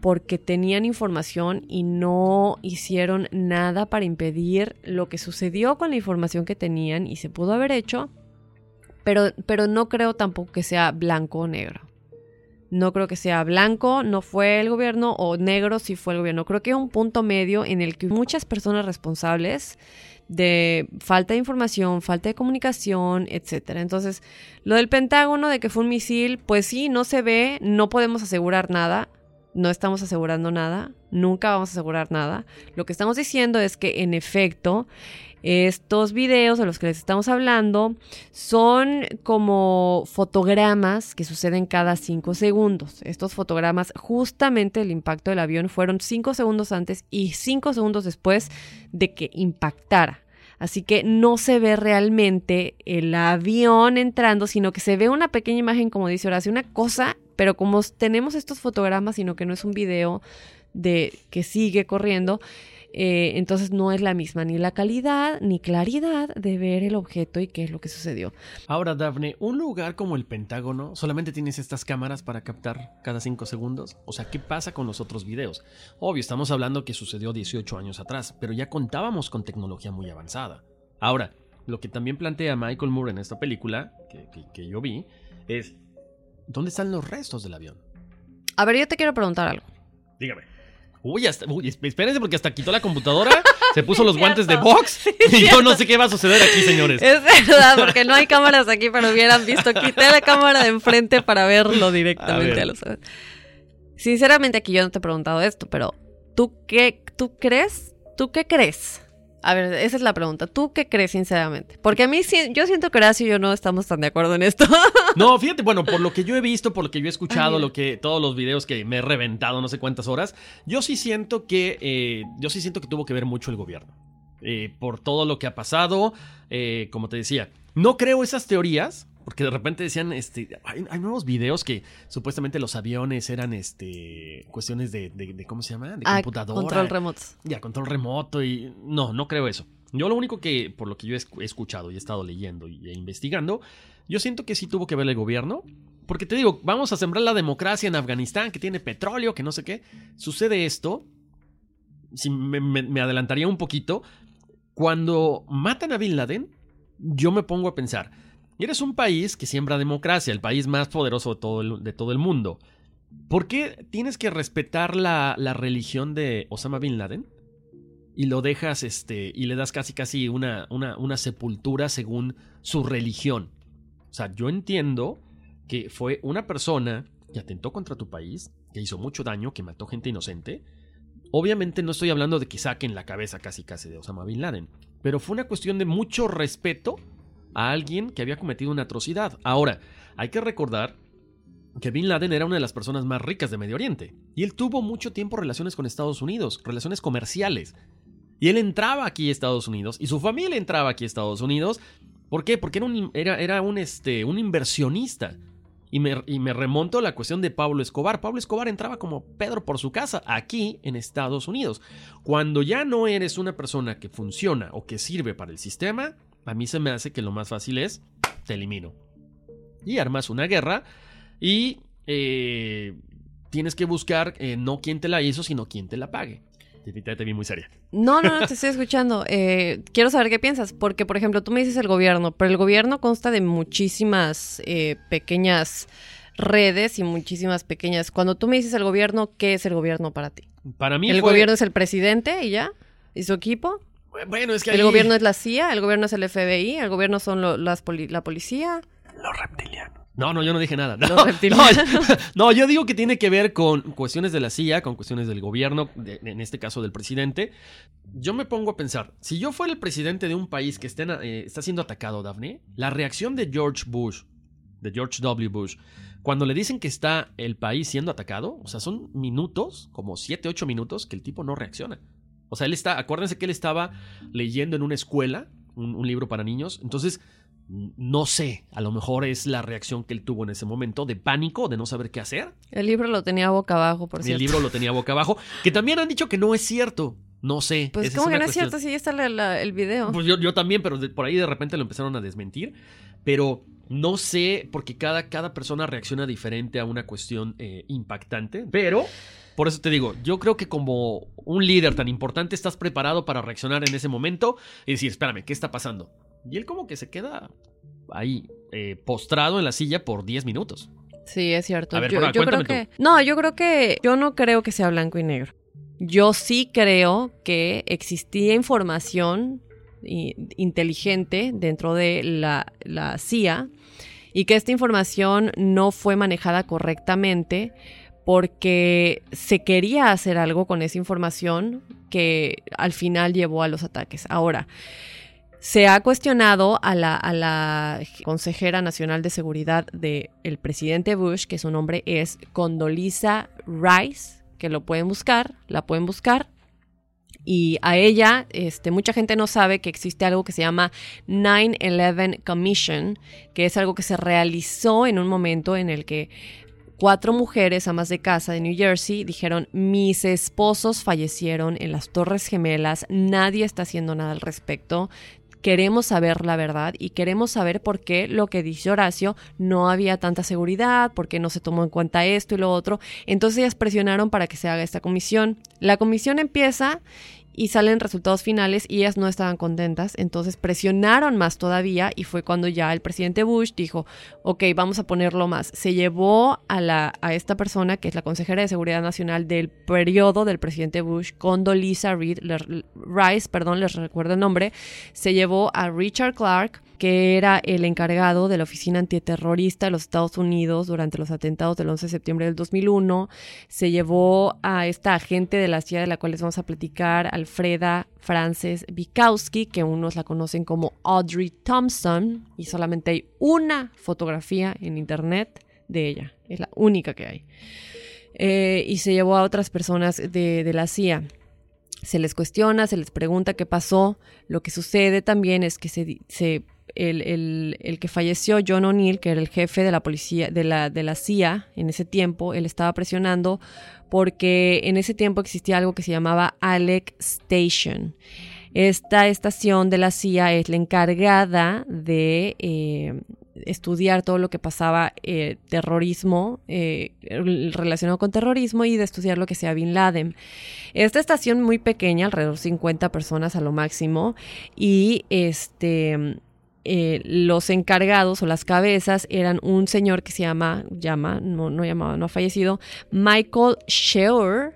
porque tenían información y no hicieron nada para impedir lo que sucedió con la información que tenían y se pudo haber hecho pero, pero no creo tampoco que sea blanco o negro. No creo que sea blanco, no fue el gobierno, o negro sí fue el gobierno. Creo que hay un punto medio en el que muchas personas responsables de falta de información, falta de comunicación, etcétera. Entonces, lo del Pentágono de que fue un misil, pues sí, no se ve, no podemos asegurar nada, no estamos asegurando nada, nunca vamos a asegurar nada. Lo que estamos diciendo es que en efecto estos videos de los que les estamos hablando son como fotogramas que suceden cada cinco segundos. Estos fotogramas, justamente el impacto del avión fueron cinco segundos antes y cinco segundos después de que impactara. Así que no se ve realmente el avión entrando, sino que se ve una pequeña imagen, como dice Horacio, una cosa, pero como tenemos estos fotogramas, sino que no es un video de que sigue corriendo, eh, entonces no es la misma ni la calidad ni claridad de ver el objeto y qué es lo que sucedió. Ahora, Daphne, un lugar como el Pentágono solamente tienes estas cámaras para captar cada cinco segundos. O sea, ¿qué pasa con los otros videos? Obvio, estamos hablando que sucedió 18 años atrás, pero ya contábamos con tecnología muy avanzada. Ahora, lo que también plantea Michael Moore en esta película, que yo vi, es, ¿dónde están los restos del avión? A ver, yo te quiero preguntar algo. Dígame. Uy, hasta, espérense porque hasta quitó la computadora, *laughs* se puso los guantes de box y yo no sé qué va a suceder aquí, señores. Es verdad, porque no hay cámaras aquí, pero hubieran visto. Quité la cámara de enfrente para verlo directamente a, los Sinceramente aquí yo no te he preguntado esto, pero ¿tú qué, tú crees? ¿Tú qué crees? A ver, esa es la pregunta. ¿Tú qué crees sinceramente? Porque a mí yo siento que Horacio y yo no estamos tan de acuerdo en esto. *laughs* No, fíjate, bueno, por lo que yo he visto, por lo que yo he escuchado, lo que todos los videos que me he reventado no sé cuántas horas, yo sí siento que eh, yo sí siento que tuvo que ver mucho el gobierno. Eh, por todo lo que ha pasado, eh, como te decía, no creo esas teorías, porque de repente decían, este, hay, nuevos videos que supuestamente los aviones eran, este, cuestiones de, ¿cómo se llama? De ah, computadora. Control remoto. Ya, control remoto y no, no creo eso. Yo lo único que, por lo que yo he escuchado y he estado leyendo e investigando, yo siento que sí tuvo que ver el gobierno. Porque te digo, vamos a sembrar la democracia en Afganistán, que tiene petróleo, que no sé qué. Sucede esto, si me adelantaría un poquito, cuando matan a Bin Laden, yo me pongo a pensar, eres un país que siembra democracia, el país más poderoso de todo el, mundo. ¿Por qué tienes que respetar la, religión de Osama Bin Laden? Y lo dejas, este, y le das casi casi una, una, una sepultura según su religión. O sea, yo entiendo que fue una persona que atentó contra tu país, que hizo mucho daño, que mató gente inocente. Obviamente no estoy hablando de que saquen la cabeza casi casi de Osama Bin Laden, pero fue una cuestión de mucho respeto a alguien que había cometido una atrocidad. Ahora, hay que recordar que Bin Laden era una de las personas más ricas de Medio Oriente. Y él tuvo mucho tiempo relaciones con Estados Unidos, relaciones comerciales. Y él entraba aquí a Estados Unidos y su familia entraba aquí a Estados Unidos. ¿Por qué? Porque era un, era, era un, este, un inversionista. Y me, y me, remonto a la cuestión de Pablo Escobar. Pablo Escobar entraba como Pedro por su casa aquí en Estados Unidos. Cuando ya no eres una persona que funciona o que sirve para el sistema, a mí se me hace que lo más fácil es, te elimino. Y armas una guerra y eh, tienes que buscar eh, no quién te la hizo, sino quién te la pague. Te, vi muy seria. No, no, no, te estoy escuchando. *laughs* Eh, quiero saber qué piensas, porque por ejemplo tú me dices el gobierno, pero el gobierno consta de muchísimas pequeñas redes y muchísimas pequeñas. Cuando tú me dices el gobierno, ¿qué es el gobierno para ti? Para mí el gobierno es el presidente y ya y su equipo. Bueno, es que El gobierno es la CIA, el gobierno es el FBI, el gobierno son las la policía. Los reptilianos. No, no, yo no dije nada. No, *laughs* Los reptilianos. *laughs* No, yo digo que tiene que ver con cuestiones de la CIA, con cuestiones del gobierno, en este caso del presidente. Yo me pongo a pensar, si yo fuera el presidente de un país que eh, está siendo atacado, Daphne, la reacción de George Bush, de George W. Bush, cuando le dicen que está el país siendo atacado, o sea, son minutos, como 7, 8 minutos, que el tipo no reacciona. O sea, él está, acuérdense que él estaba leyendo en una escuela un, libro para niños. Entonces, no sé, a lo mejor es la reacción que él tuvo en ese momento de pánico, de no saber qué hacer. El libro lo tenía boca abajo, por cierto. El libro lo tenía boca abajo, que también han dicho que no es cierto. No sé. Pues, ¿cómo que no es cierto? Si ya está el video. Pues yo, también, pero por ahí de repente lo empezaron a desmentir. Pero no sé, porque cada, cada persona reacciona diferente a una cuestión eh, impactante. Pero por eso te digo, yo creo que como un líder tan importante estás preparado para reaccionar en ese momento y decir, espérame, ¿qué está pasando? Y él como que se queda ahí eh, postrado en la silla por 10 minutos. Sí, es cierto. yo, creo que no, yo creo que yo no creo que sea blanco y negro. Yo sí creo que existía información inteligente dentro de la, la CIA y que esta información no fue manejada correctamente porque se quería hacer algo con esa información que al final llevó a los ataques. Ahora, se ha cuestionado a la, consejera nacional de seguridad del presidente Bush, que su nombre es Condoleezza Rice, que lo pueden buscar, la pueden buscar. Y a ella, este, mucha gente no sabe que existe algo que se llama 9-11 Commission, que es algo que se realizó en un momento en el que cuatro mujeres amas de casa de New Jersey dijeron, mis esposos fallecieron en las Torres Gemelas, nadie está haciendo nada al respecto, queremos saber la verdad y queremos saber por qué lo que dice Horacio no había tanta seguridad, por qué no se tomó en cuenta esto y lo otro. Entonces ellas presionaron para que se haga esta comisión. La comisión empieza y salen resultados finales y ellas no estaban contentas, entonces presionaron más todavía y fue cuando ya el presidente Bush dijo, ok, vamos a ponerlo más. Se llevó a, la, a esta persona, que es la consejera de Seguridad Nacional del periodo del presidente Bush, Condoleezza Rice, perdón, les recuerdo el nombre, se llevó a Richard Clark, que era el encargado de la Oficina Antiterrorista de los Estados Unidos durante los atentados del 11 de septiembre del 2001. Se llevó a esta agente de la CIA de la cual les vamos a platicar, Alfreda Frances Bikowski, que unos la conocen como Audrey Thompson, y solamente hay una fotografía en internet de ella. Es la única que hay. Eh, y se llevó a otras personas de, de la CIA se les cuestiona, se les pregunta qué pasó. Lo que sucede también es que se, se el, que falleció, John O'Neill, que era el jefe de la policía, de la, de la CIA en ese tiempo, él estaba presionando porque en ese tiempo existía algo que se llamaba Alec Station. Esta estación de la CIA es la encargada de eh, estudiar todo lo que pasaba eh, terrorismo eh, relacionado con terrorismo y de estudiar lo que sea Bin Laden. Esta estación muy pequeña, alrededor de 50 personas a lo máximo, y este eh, los encargados o las cabezas eran un señor que se llama, llama, no, no llamaba, no ha fallecido, Michael Scheur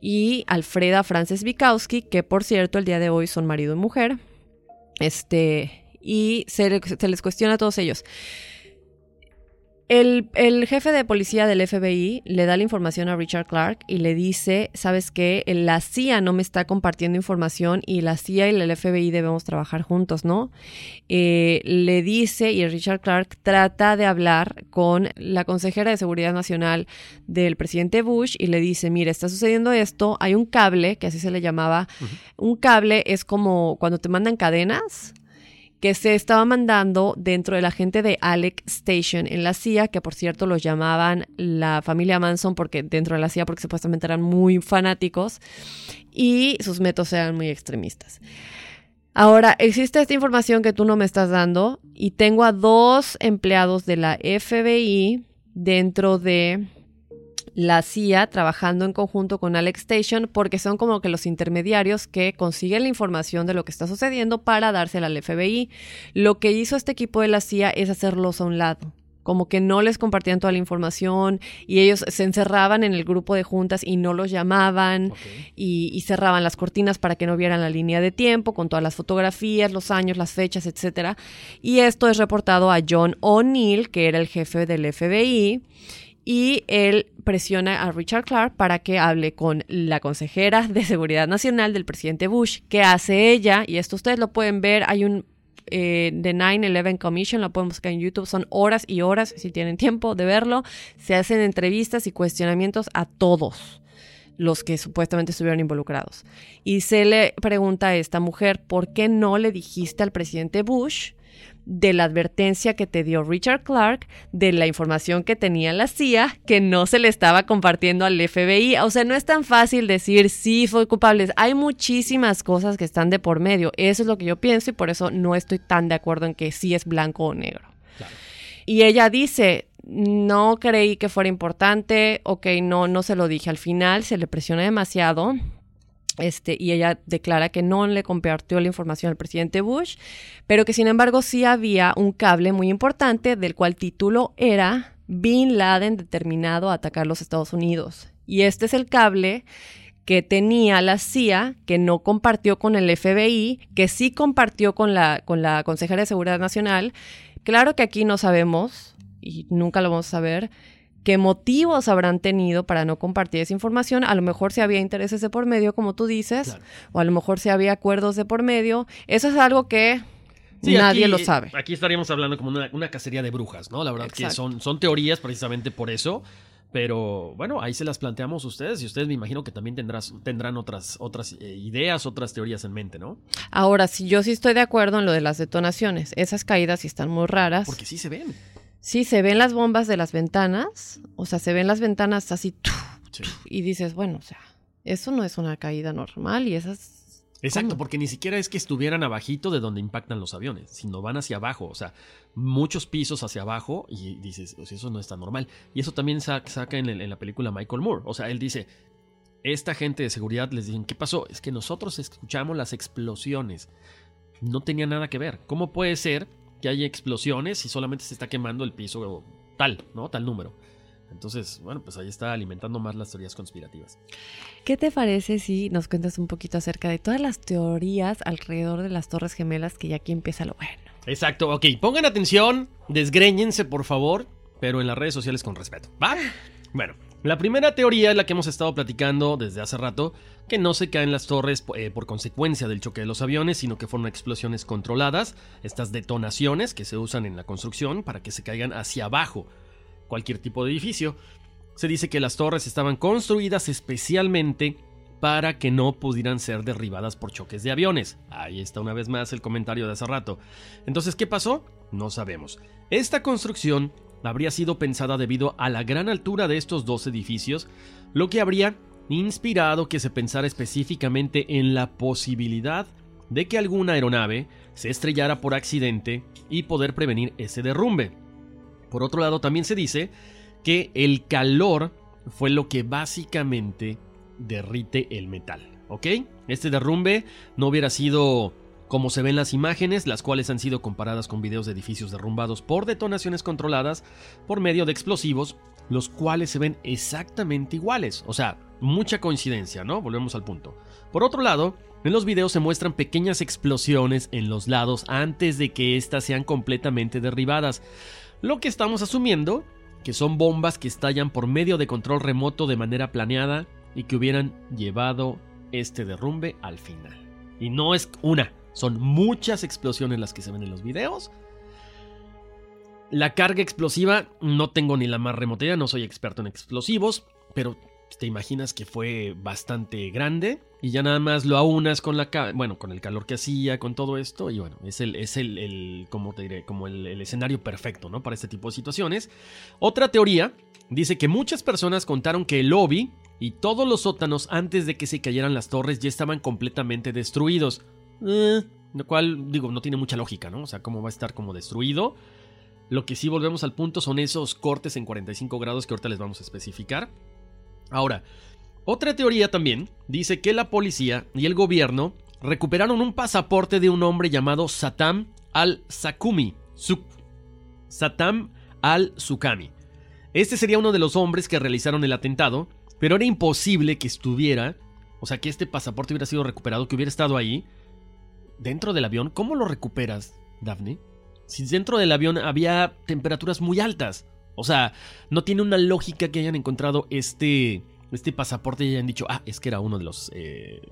y Alfreda Frances Bikowski, que por cierto el día de hoy son marido y mujer. Este, y se, se les cuestiona a todos ellos. El, jefe de policía del FBI le da la información a Richard Clark y le dice, sabes qué, la CIA no me está compartiendo información y la CIA y el FBI debemos trabajar juntos, ¿no? Eh, le dice y Richard Clark trata de hablar con la consejera de Seguridad Nacional del presidente Bush y le dice, mire, está sucediendo esto, hay un cable, que así se le llamaba, un cable es como cuando te mandan cadenas que se estaba mandando dentro de la gente de Alec Station en la CIA, que por cierto los llamaban la familia Manson porque dentro de la CIA porque supuestamente eran muy fanáticos y sus métodos eran muy extremistas. Ahora, existe esta información que tú no me estás dando y tengo a dos empleados de la FBI dentro de la CIA trabajando en conjunto con Alex Station porque son como que los intermediarios que consiguen la información de lo que está sucediendo para dársela al FBI. Lo que hizo este equipo de la CIA es hacerlos a un lado como que no les compartían toda la información y ellos se encerraban en el grupo de juntas y no los llamaban y, y, cerraban las cortinas para que no vieran la línea de tiempo con todas las fotografías, los años, las fechas, etcétera. Y esto es reportado a John O'Neill, que era el jefe del FBI y él presiona a Richard Clark para que hable con la consejera de Seguridad Nacional del presidente Bush. ¿Qué hace ella? Y esto ustedes lo pueden ver, hay un eh, The 9-11 Commission, lo pueden buscar en YouTube, son horas y horas, si tienen tiempo de verlo. Se hacen entrevistas y cuestionamientos a todos los que supuestamente estuvieron involucrados. Y se le pregunta a esta mujer, ¿por qué no le dijiste al presidente Bush de la advertencia que te dio Richard Clark, de la información que tenía la CIA, que no se le estaba compartiendo al FBI. O sea, no es tan fácil decir sí fue culpable. Hay muchísimas cosas que están de por medio. Eso es lo que yo pienso y por eso no estoy tan de acuerdo en que sí es blanco o negro. Y ella dice, no creí que fuera importante, ok, no, no se lo dije. Al final se le presiona demasiado este, y ella declara que no le compartió la información al presidente Bush, pero que sin embargo sí había un cable muy importante del cual título era Bin Laden determinado a atacar los Estados Unidos. Y este es el cable que tenía la CIA, que no compartió con el FBI, que sí compartió con la, con la consejera de Seguridad Nacional. Claro que aquí no sabemos, y nunca lo vamos a saber, qué motivos habrán tenido para no compartir esa información. A lo mejor si había intereses de por medio, como tú dices, Claro. o a lo mejor si había acuerdos de por medio. Eso es algo que Sí, nadie aquí- lo sabe. Aquí estaríamos hablando como una, una cacería de brujas, ¿no? La verdad que Exacto. son, son teorías precisamente por eso. Pero bueno, ahí se las planteamos ustedes y ustedes me imagino que también tendrás, tendrán otras, otras eh, ideas, otras teorías en mente, ¿no? Ahora, sí, yo sí estoy de acuerdo en lo de las detonaciones. Esas caídas sí están muy raras. Porque sí se ven. Sí, se ven las bombas de las ventanas. O sea, se ven las ventanas así. ¡tuf! Sí. Y dices, bueno, o sea, eso no es una caída normal y esas... Exacto, ¿Cómo? porque ni siquiera es que estuvieran abajito de donde impactan los aviones, sino van hacia abajo, o sea, muchos pisos hacia abajo y dices, "Pues eso no está normal. Y eso también sa- saca en, el- en la película Michael Moore, o sea, él dice, esta gente de seguridad les dicen, ¿qué pasó? Es que nosotros escuchamos las explosiones. No tenía nada que ver. ¿Cómo puede ser que haya explosiones si solamente se está quemando el piso tal, ¿no? Tal número. Entonces, bueno, pues ahí está alimentando más las teorías conspirativas. ¿Qué te parece si nos cuentas un poquito acerca de todas las teorías alrededor de las Torres Gemelas que ya aquí empieza lo bueno? Exacto, ok, pongan atención, desgréñense por favor, pero en las redes sociales con respeto, ¿va? Bueno, la primera teoría es la que hemos estado platicando desde hace rato, que no se caen las torres eh, por consecuencia del choque de los aviones, sino que fueron explosiones controladas, estas detonaciones que se usan en la construcción para que se caigan hacia abajo cualquier tipo de edificio. Se dice que las torres estaban construidas especialmente para que no pudieran ser derribadas por choques de aviones. Ahí está una vez más el comentario de hace rato. Entonces, ¿qué pasó? No sabemos. Esta construcción habría sido pensada debido a la gran altura de estos dos edificios, lo que habría inspirado que se pensara específicamente en la posibilidad de que alguna aeronave se estrellara por accidente y poder prevenir ese derrumbe. Por otro lado, también se dice que el calor fue lo que básicamente derrite el metal. Este derrumbe no hubiera sido como se ven las imágenes, las cuales han sido comparadas con videos de edificios derrumbados por detonaciones controladas por medio de explosivos, los cuales se ven exactamente iguales. O sea, mucha coincidencia, ¿no? Volvemos al punto. Por otro lado, en los videos se muestran pequeñas explosiones en los lados antes de que éstas sean completamente derribadas. Lo que estamos asumiendo que son bombas que estallan por medio de control remoto de manera planeada y que hubieran llevado este derrumbe al final. Y no es una, son muchas explosiones las que se ven en los videos. La carga explosiva, no tengo ni la más remota idea, no soy experto en explosivos, pero te imaginas que fue bastante grande y ya nada más lo aunas con la bueno, con el calor que hacía, con todo esto y bueno, es el es el, el ¿cómo te diré? como el escenario perfecto, ¿no? Para este tipo de situaciones. Otra teoría dice que muchas personas contaron que el lobby y todos los sótanos antes de que se cayeran las torres ya estaban completamente destruidos. Eh, lo cual, digo, no tiene mucha lógica, ¿no? O sea, cómo va a estar como destruido. Lo que sí volvemos al punto son esos cortes en 45 grados que ahorita les vamos a especificar. Ahora, otra teoría también dice que la policía y el gobierno recuperaron un pasaporte de un hombre llamado Satam al-Sakumi. Satam al-Sukami. Este sería uno de los hombres que realizaron el atentado, pero era imposible que estuviera, o sea, que este pasaporte hubiera sido recuperado, que hubiera estado ahí, dentro del avión. ¿Cómo lo recuperas, Daphne? Si dentro del avión había temperaturas muy altas. O sea, no tiene una lógica que hayan encontrado este, este pasaporte y hayan dicho, ah, es que era uno de los eh,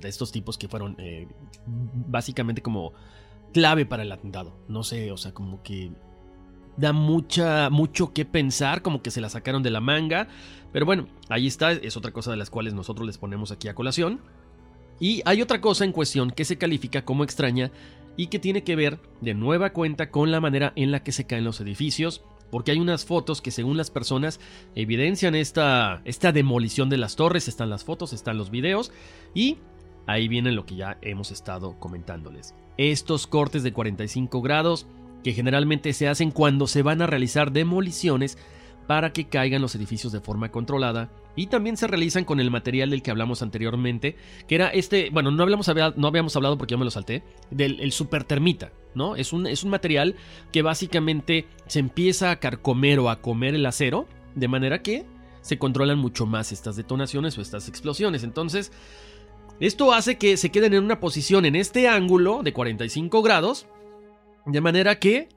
de estos tipos que fueron eh, básicamente como clave para el atentado. No sé, o sea, como que da mucha, mucho que pensar, como que se la sacaron de la manga. Pero bueno, ahí está, es otra cosa de las cuales nosotros les ponemos aquí a colación. Y hay otra cosa en cuestión que se califica como extraña y que tiene que ver de nueva cuenta con la manera en la que se caen los edificios, porque hay unas fotos que según las personas evidencian esta, esta demolición de las torres, están las fotos, están los videos y ahí viene lo que ya hemos estado comentándoles. Estos cortes de 45 grados que generalmente se hacen cuando se van a realizar demoliciones para que caigan los edificios de forma controlada y también se realizan con el material del que hablamos anteriormente, que era este, bueno, no, hablamos, no habíamos hablado porque yo me lo salté, del el supertermita, ¿no? Es un, es un material que básicamente se empieza a carcomer o a comer el acero, de manera que se controlan mucho más estas detonaciones o estas explosiones. Entonces, esto hace que se queden en una posición en este ángulo de 45 grados, de manera que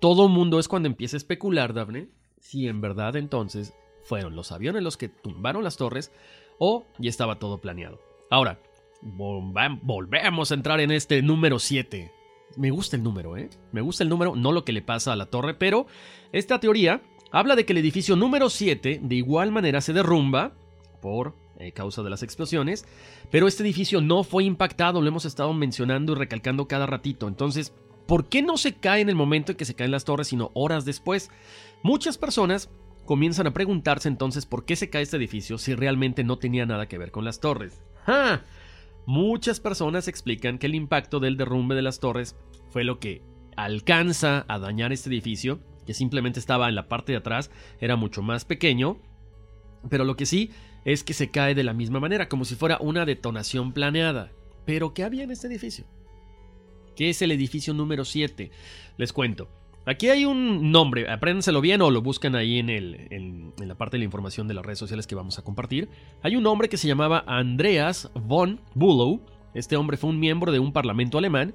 todo mundo es cuando empieza a especular, Daphne, si en verdad entonces fueron los aviones los que tumbaron las torres o ya estaba todo planeado. Ahora, volvemos a entrar en este número 7. Me gusta el número, ¿eh? Me gusta el número, no lo que le pasa a la torre, pero esta teoría habla de que el edificio número 7 de igual manera se derrumba por eh, causa de las explosiones, pero este edificio no fue impactado, lo hemos estado mencionando y recalcando cada ratito. Entonces, ¿por qué no se cae en el momento en que se caen las torres, sino horas después? Muchas personas comienzan a preguntarse entonces por qué se cae este edificio si realmente no tenía nada que ver con las torres. ¡Ja! Muchas personas explican que el impacto del derrumbe de las torres fue lo que alcanza a dañar este edificio, que simplemente estaba en la parte de atrás, era mucho más pequeño, pero lo que sí es que se cae de la misma manera, como si fuera una detonación planeada. Pero ¿qué había en este edificio? ¿Qué es el edificio número 7? Les cuento. Aquí hay un nombre, apréndenselo bien o lo buscan ahí en, el, en, la parte de la información de las redes sociales que vamos a compartir. Hay un hombre que se llamaba Andreas von Bülow. Este hombre fue un miembro de un parlamento alemán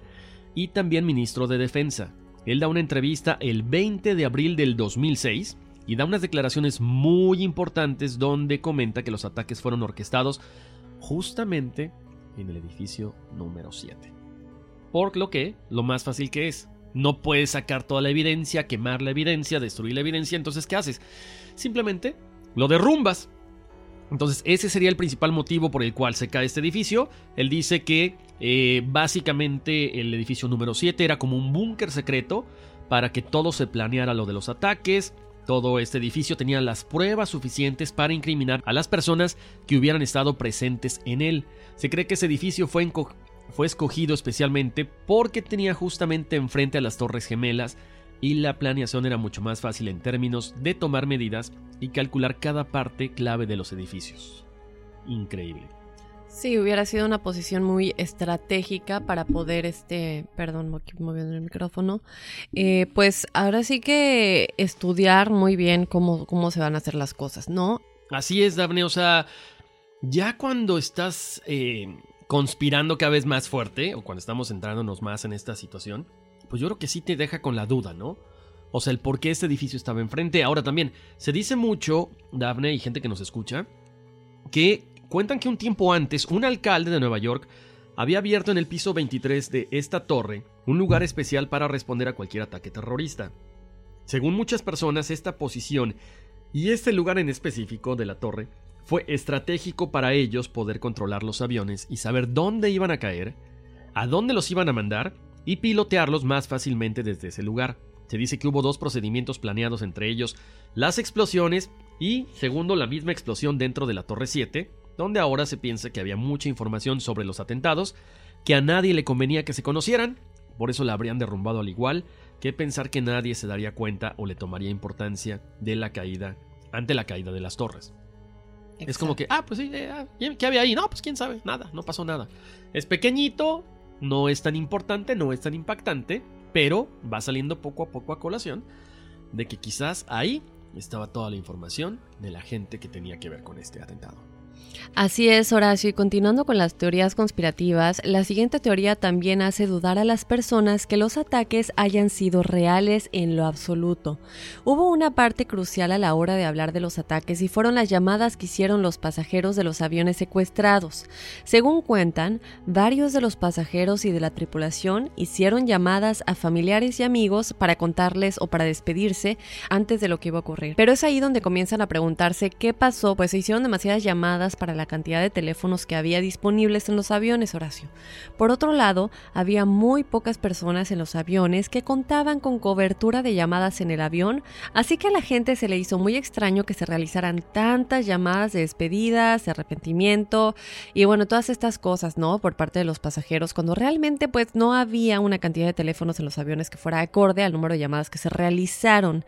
y también ministro de defensa. Él da una entrevista el 20 de abril del 2006 y da unas declaraciones muy importantes donde comenta que los ataques fueron orquestados justamente en el edificio número 7. Por lo que, lo más fácil que es, no puedes sacar toda la evidencia, quemar la evidencia, destruir la evidencia, entonces ¿qué haces? Simplemente lo derrumbas. Entonces ese sería el principal motivo por el cual se cae este edificio. Él dice que eh, básicamente el edificio número 7 era como un búnker secreto para que todo se planeara lo de los ataques. Todo este edificio tenía las pruebas suficientes para incriminar a las personas que hubieran estado presentes en él. Se cree que ese edificio fue, fue escogido especialmente porque tenía justamente enfrente a las Torres Gemelas y la planeación era mucho más fácil en términos de tomar medidas y calcular cada parte clave de los edificios. Increíble. Sí, hubiera sido una posición muy estratégica para poder, este, perdón, moviendo el micrófono, eh, pues ahora sí que estudiar muy bien cómo, cómo se van a hacer las cosas, ¿no? Así es, Daphne, o sea, ya cuando estás eh, conspirando cada vez más fuerte, o cuando estamos entrándonos más en esta situación, pues yo creo que sí te deja con la duda, ¿no? O sea, el por qué este edificio estaba enfrente. Ahora también, se dice mucho, Daphne y gente que nos escucha, que cuentan que un tiempo antes un alcalde de Nueva York había abierto en el piso 23 de esta torre un lugar especial para responder a cualquier ataque terrorista. Según muchas personas, esta posición y este lugar en específico de la torre fue estratégico para ellos poder controlar los aviones y saber dónde iban a caer, a dónde los iban a mandar y pilotearlos más fácilmente desde ese lugar. Se dice que hubo dos procedimientos planeados entre ellos, las explosiones y, segundo, la misma explosión dentro de la Torre 7, donde ahora se piensa que había mucha información sobre los atentados, que a nadie le convenía que se conocieran, por eso la habrían derrumbado al igual que pensar que nadie se daría cuenta o le tomaría importancia de la caída ante la caída de las torres. Es como que, ah, pues sí, ¿qué había ahí? No, pues quién sabe, nada, no pasó nada. Es pequeñito, no es tan importante, no es tan impactante, pero va saliendo poco a poco a colación de que quizás ahí estaba toda la información de la gente que tenía que ver con este atentado. Así es, Horacio, y continuando con las teorías conspirativas, la siguiente teoría también hace dudar a las personas que los ataques hayan sido reales en lo absoluto. Hubo una parte crucial a la hora de hablar de los ataques y fueron las llamadas que hicieron los pasajeros de los aviones secuestrados. Según cuentan, varios de los pasajeros y de la tripulación hicieron llamadas a familiares y amigos para contarles o para despedirse antes de lo que iba a ocurrir. Pero es ahí donde comienzan a preguntarse qué pasó, pues se hicieron demasiadas llamadas para la cantidad de teléfonos que había disponibles en los aviones, Horacio. Por otro lado, había muy pocas personas en los aviones que contaban con cobertura de llamadas en el avión, así que a la gente se le hizo muy extraño que se realizaran tantas llamadas de despedidas, de arrepentimiento y bueno, todas estas cosas, ¿no? Por parte de los pasajeros, cuando realmente pues no había una cantidad de teléfonos en los aviones que fuera acorde al número de llamadas que se realizaron.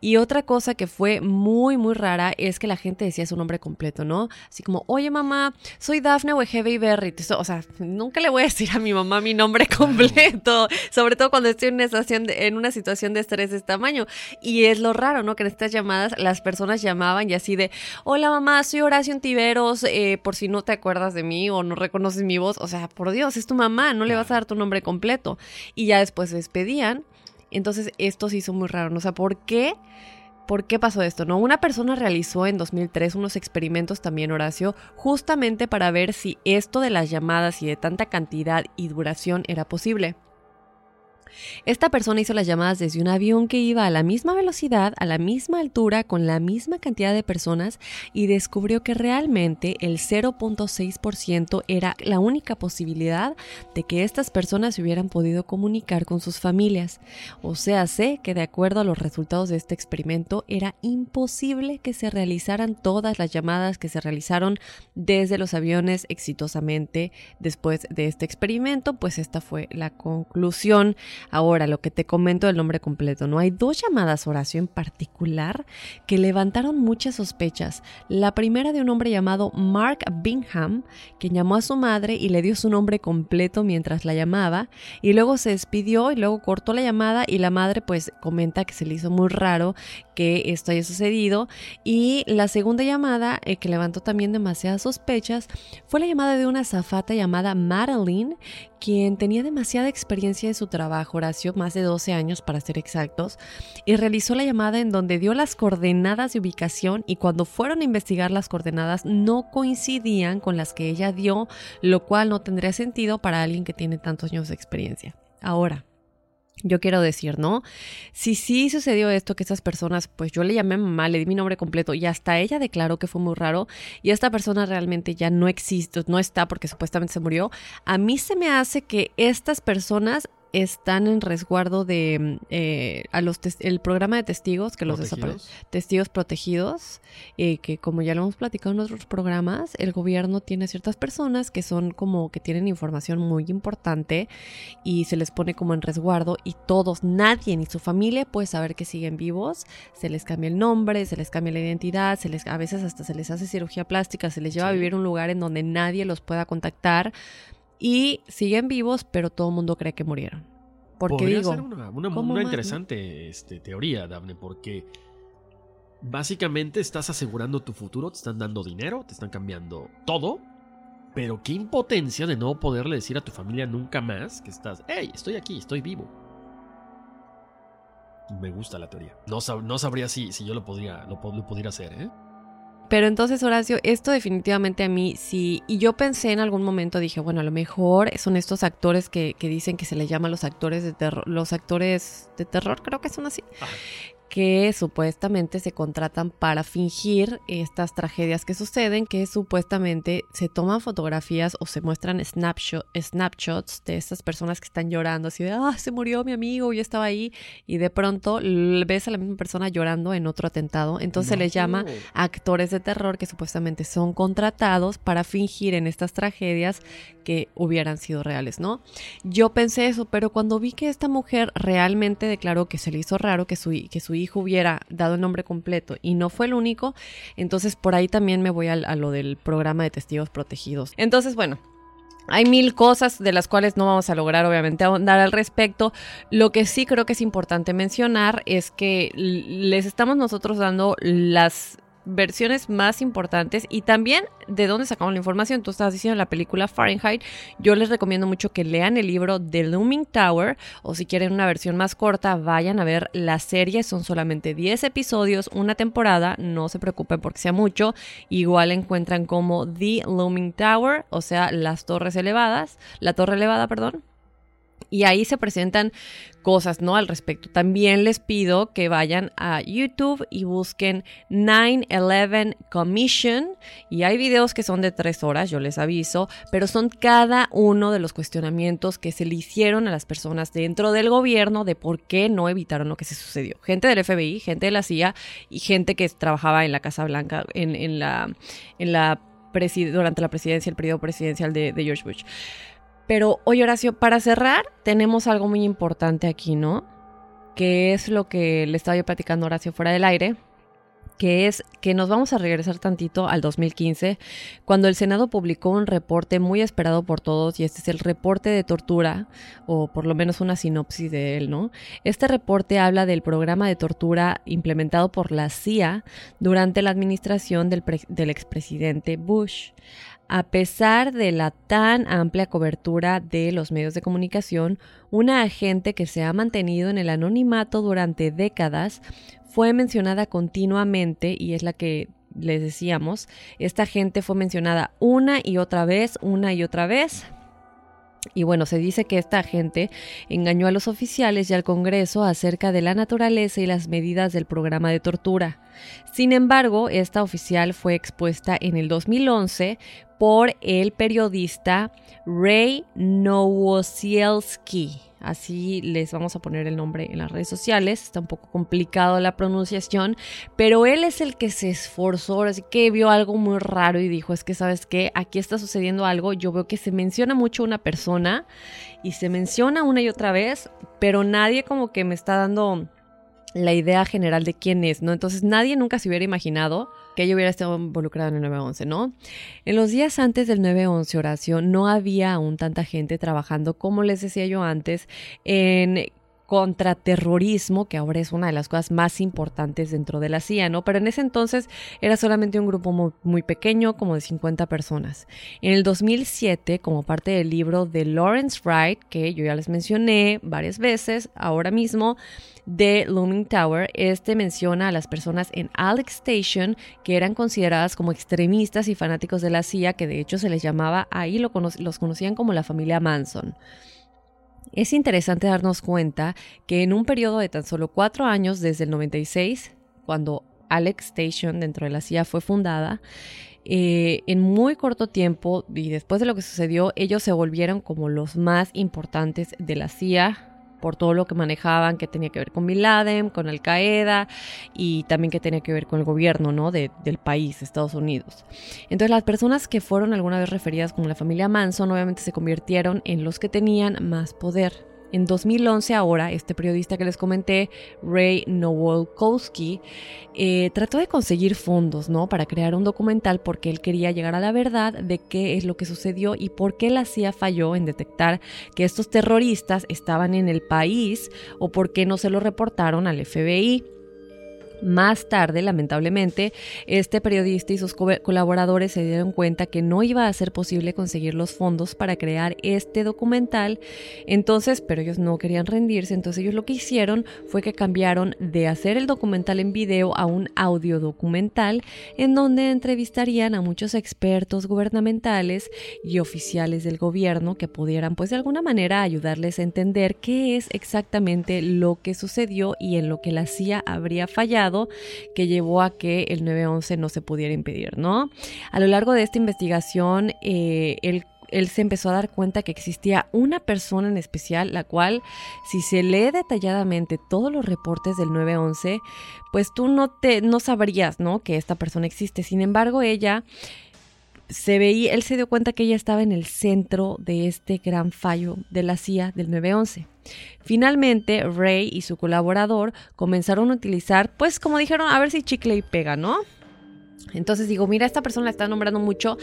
Y otra cosa que fue muy, muy rara es que la gente decía su nombre completo, ¿no? Así como, oye mamá, soy Dafne Wegebe Berry. O sea, nunca le voy a decir a mi mamá mi nombre completo, sobre todo cuando estoy en una, situación de, en una situación de estrés de este tamaño. Y es lo raro, ¿no? Que en estas llamadas las personas llamaban y así de, hola mamá, soy Horacio Tiveros, eh, por si no te acuerdas de mí o no reconoces mi voz. O sea, por Dios, es tu mamá, no le vas a dar tu nombre completo. Y ya después se despedían. Entonces esto se hizo muy raro, ¿no? O sea, ¿por qué? ¿Por qué pasó esto? No, una persona realizó en 2003 unos experimentos también, Horacio, justamente para ver si esto de las llamadas y de tanta cantidad y duración era posible. Esta persona hizo las llamadas desde un avión que iba a la misma velocidad, a la misma altura, con la misma cantidad de personas y descubrió que realmente el 0.6% era la única posibilidad de que estas personas se hubieran podido comunicar con sus familias. O sea, sé que de acuerdo a los resultados de este experimento era imposible que se realizaran todas las llamadas que se realizaron desde los aviones exitosamente después de este experimento, pues esta fue la conclusión. Ahora, lo que te comento del nombre completo, ¿no? Hay dos llamadas Horacio en particular que levantaron muchas sospechas. La primera de un hombre llamado Mark Bingham, que llamó a su madre y le dio su nombre completo mientras la llamaba, y luego se despidió y luego cortó la llamada y la madre pues comenta que se le hizo muy raro que esto haya sucedido. Y la segunda llamada, eh, que levantó también demasiadas sospechas, fue la llamada de una azafata llamada Madeline, quien tenía demasiada experiencia en su trabajo, Horacio, más de 12 años para ser exactos, y realizó la llamada en donde dio las coordenadas de ubicación y cuando fueron a investigar las coordenadas no coincidían con las que ella dio, lo cual no tendría sentido para alguien que tiene tantos años de experiencia. Ahora, yo quiero decir, ¿no? Si sí sucedió esto, que estas personas, pues yo le llamé mamá, le di mi nombre completo y hasta ella declaró que fue muy raro y esta persona realmente ya no existe, no está porque supuestamente se murió, a mí se me hace que estas personas están en resguardo de eh, a los el programa de testigos que los desaparecen testigos protegidos eh, que como ya lo hemos platicado en otros programas el gobierno tiene ciertas personas que son como que tienen información muy importante y se les pone como en resguardo y todos nadie ni su familia puede saber que siguen vivos se les cambia el nombre se les cambia la identidad se les a veces hasta se les hace cirugía plástica se les lleva a vivir un lugar en donde nadie los pueda contactar y siguen vivos, pero todo el mundo cree que murieron. Porque Podría digo, ser una, una, interesante este, teoría, Daphne, porque básicamente estás asegurando tu futuro, te están dando dinero, te están cambiando todo, pero qué impotencia de no poderle decir a tu familia nunca más que estás, hey, estoy aquí, estoy vivo. Me gusta la teoría. No, no sabría si, si yo lo podría, lo, lo pudiera hacer, ¿eh? Pero entonces, Horacio, esto definitivamente a mí sí. Y yo pensé en algún momento, dije, bueno, a lo mejor son estos actores que, que dicen que se les llama los actores de terror, los actores de terror, creo que son así que supuestamente se contratan para fingir estas tragedias que suceden, que supuestamente se toman fotografías o se muestran snapshots de estas personas que están llorando, así de, ah, se murió mi amigo, yo estaba ahí, y de pronto ves a la misma persona llorando en otro atentado, entonces se les llama actores de terror que supuestamente son contratados para fingir en estas tragedias que hubieran sido reales, ¿no? Yo pensé eso, pero cuando vi que esta mujer realmente declaró que se le hizo raro que su, que su hijo hubiera dado el nombre completo y no fue el único, entonces por ahí también me voy a, lo del programa de testigos protegidos. Entonces, bueno, hay mil cosas de las cuales no vamos a lograr obviamente ahondar al respecto. Lo que sí creo que es importante mencionar es que les estamos nosotros dando las versiones más importantes y también de dónde sacamos la información. Tú estás diciendo la película Fahrenheit. Yo les recomiendo mucho que lean el libro The Looming Tower o si quieren una versión más corta, vayan a ver la serie. Son solamente 10 episodios, una temporada. No se preocupen porque sea mucho. Igual encuentran como The Looming Tower, o sea, las torres elevadas, la torre elevada, perdón y ahí se presentan cosas, ¿no? Al respecto. También les pido que vayan a YouTube y busquen 9-11 Commission. Y hay videos que son de tres horas, yo les aviso, pero son cada uno de los cuestionamientos que se le hicieron a las personas dentro del gobierno de por qué no evitaron lo que se sucedió. Gente del FBI, gente de la CIA y gente que trabajaba en la Casa Blanca, en, en la durante la presidencia, el periodo presidencial de George Bush. Pero oye Horacio, para cerrar, tenemos algo muy importante aquí, ¿no? Que es lo que le estaba yo platicando Horacio fuera del aire. que es que nos vamos a regresar tantito al 2015, cuando el Senado publicó un reporte muy esperado por todos, y este es el reporte de tortura, o por lo menos una sinopsis de él, ¿no? Este reporte habla del programa de tortura implementado por la CIA durante la administración del, del expresidente Bush. A pesar de la tan amplia cobertura de los medios de comunicación, una agente que se ha mantenido en el anonimato durante décadas fue mencionada continuamente y es la que les decíamos, esta gente fue mencionada una y otra vez, una y otra vez. Y bueno, se dice que esta gente engañó a los oficiales y al Congreso acerca de la naturaleza y las medidas del programa de tortura. Sin embargo, esta oficial fue expuesta en el 2011 por el periodista Ray Nowosielski Así les vamos a poner el nombre en las redes sociales. Está un poco complicado la pronunciación, pero él es el que se esforzó, así que vio algo muy raro y dijo, es que sabes qué, aquí está sucediendo algo. Yo veo que se menciona mucho una persona y se menciona una y otra vez, pero nadie como que me está dando la idea general de quién es, ¿no? Entonces nadie nunca se hubiera imaginado que ella hubiera estado involucrada en el 911, ¿no? En los días antes del 911, Horacio, no había aún tanta gente trabajando, como les decía yo antes, en contraterrorismo, que ahora es una de las cosas más importantes dentro de la CIA, ¿no? Pero en ese entonces era solamente un grupo muy, pequeño, como de 50 personas. En el 2007, como parte del libro de Lawrence Wright, que yo ya les mencioné varias veces, ahora mismo, de Looming Tower, este menciona a las personas en Alex Station que eran consideradas como extremistas y fanáticos de la CIA, que de hecho se les llamaba, ahí lo los conocían como la familia Manson. Es interesante darnos cuenta que en un periodo de tan solo cuatro años, desde el 96, cuando Alex Station dentro de la CIA fue fundada, eh, en muy corto tiempo y después de lo que sucedió, ellos se volvieron como los más importantes de la CIA por todo lo que manejaban que tenía que ver con Bin Laden, con Al Qaeda y también que tenía que ver con el gobierno ¿no? del país, Estados Unidos. Entonces las personas que fueron alguna vez referidas como la familia Manson obviamente se convirtieron en los que tenían más poder. En 2011 ahora, este periodista que les comenté, Ray Nowolkowski, eh, trató de conseguir fondos, ¿no? Para crear un documental porque él quería llegar a la verdad de qué es lo que sucedió y por qué la CIA falló en detectar que estos terroristas estaban en el país o por qué no se lo reportaron al FBI. Más tarde, lamentablemente, este periodista y sus colaboradores se dieron cuenta que no iba a ser posible conseguir los fondos para crear este documental. Entonces, pero ellos no querían rendirse, entonces ellos lo que hicieron fue que cambiaron de hacer el documental en video a un audio documental en donde entrevistarían a muchos expertos gubernamentales y oficiales del gobierno que pudieran pues de alguna manera ayudarles a entender qué es exactamente lo que sucedió y en lo que la CIA habría fallado que llevó a que el 911 no se pudiera impedir, ¿no? A lo largo de esta investigación, eh, él se empezó a dar cuenta que existía una persona en especial, la cual, si se lee detalladamente todos los reportes del 911, pues tú no te no sabrías, ¿no? Que esta persona existe. Sin embargo, ella se veía, él se dio cuenta que ella estaba en el centro de este gran fallo de la CIA del 911. Finalmente, Ray y su colaborador comenzaron a utilizar, pues como dijeron, a ver si chicle y pega, ¿no? Entonces digo, mira, esta persona la está nombrando mucho,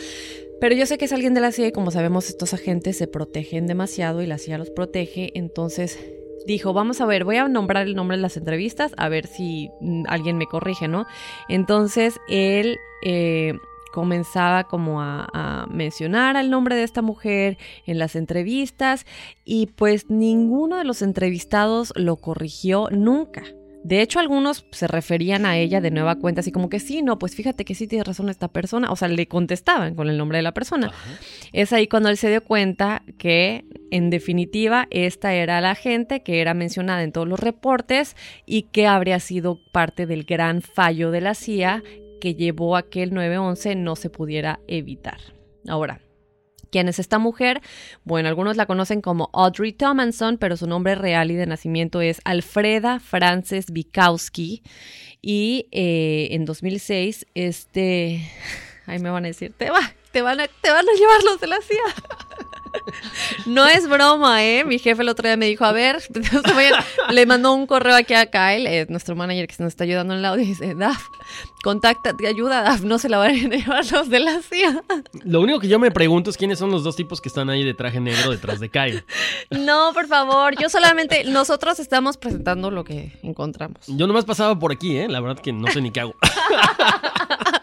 pero yo sé que es alguien de la CIA y como sabemos estos agentes se protegen demasiado y la CIA los protege, entonces dijo, vamos a ver, voy a nombrar el nombre de las entrevistas, a ver si mm, alguien me corrige, ¿no? Entonces él eh, comenzaba como a, mencionar el nombre de esta mujer en las entrevistas y pues ninguno de los entrevistados lo corrigió nunca. De hecho, algunos se referían a ella de nueva cuenta, así como que sí, no, pues fíjate que sí tiene razón esta persona, o sea, le contestaban con el nombre de la persona. Es ahí cuando él se dio cuenta que, en definitiva, esta era la gente que era mencionada en todos los reportes y que habría sido parte del gran fallo de la CIA que llevó a que el 911 no se pudiera evitar. Ahora, ¿Quién es esta mujer? Bueno, algunos la conocen como Audrey Thomason, pero su nombre real y de nacimiento es Alfreda Frances Bikowski. Y eh, en 2006, este. *laughs* Ahí me van a decir, te, va, te, van, a, te van a llevar los de la CIA. *laughs* No es broma, ¿eh? Mi jefe el otro día me dijo, a ver, *laughs* le mandó un correo aquí a Kyle, eh, nuestro manager que nos está ayudando en el audio, y dice, Daf, contacta, te ayuda, Daf, no se la van a *laughs* llevar los de la CIA. Lo único que yo me pregunto es quiénes son los dos tipos que están ahí de traje negro detrás de Kyle. No, por favor, yo solamente, nosotros estamos presentando lo que encontramos. Yo nomás pasaba por aquí, ¿eh? La verdad que no sé ni qué hago. *laughs*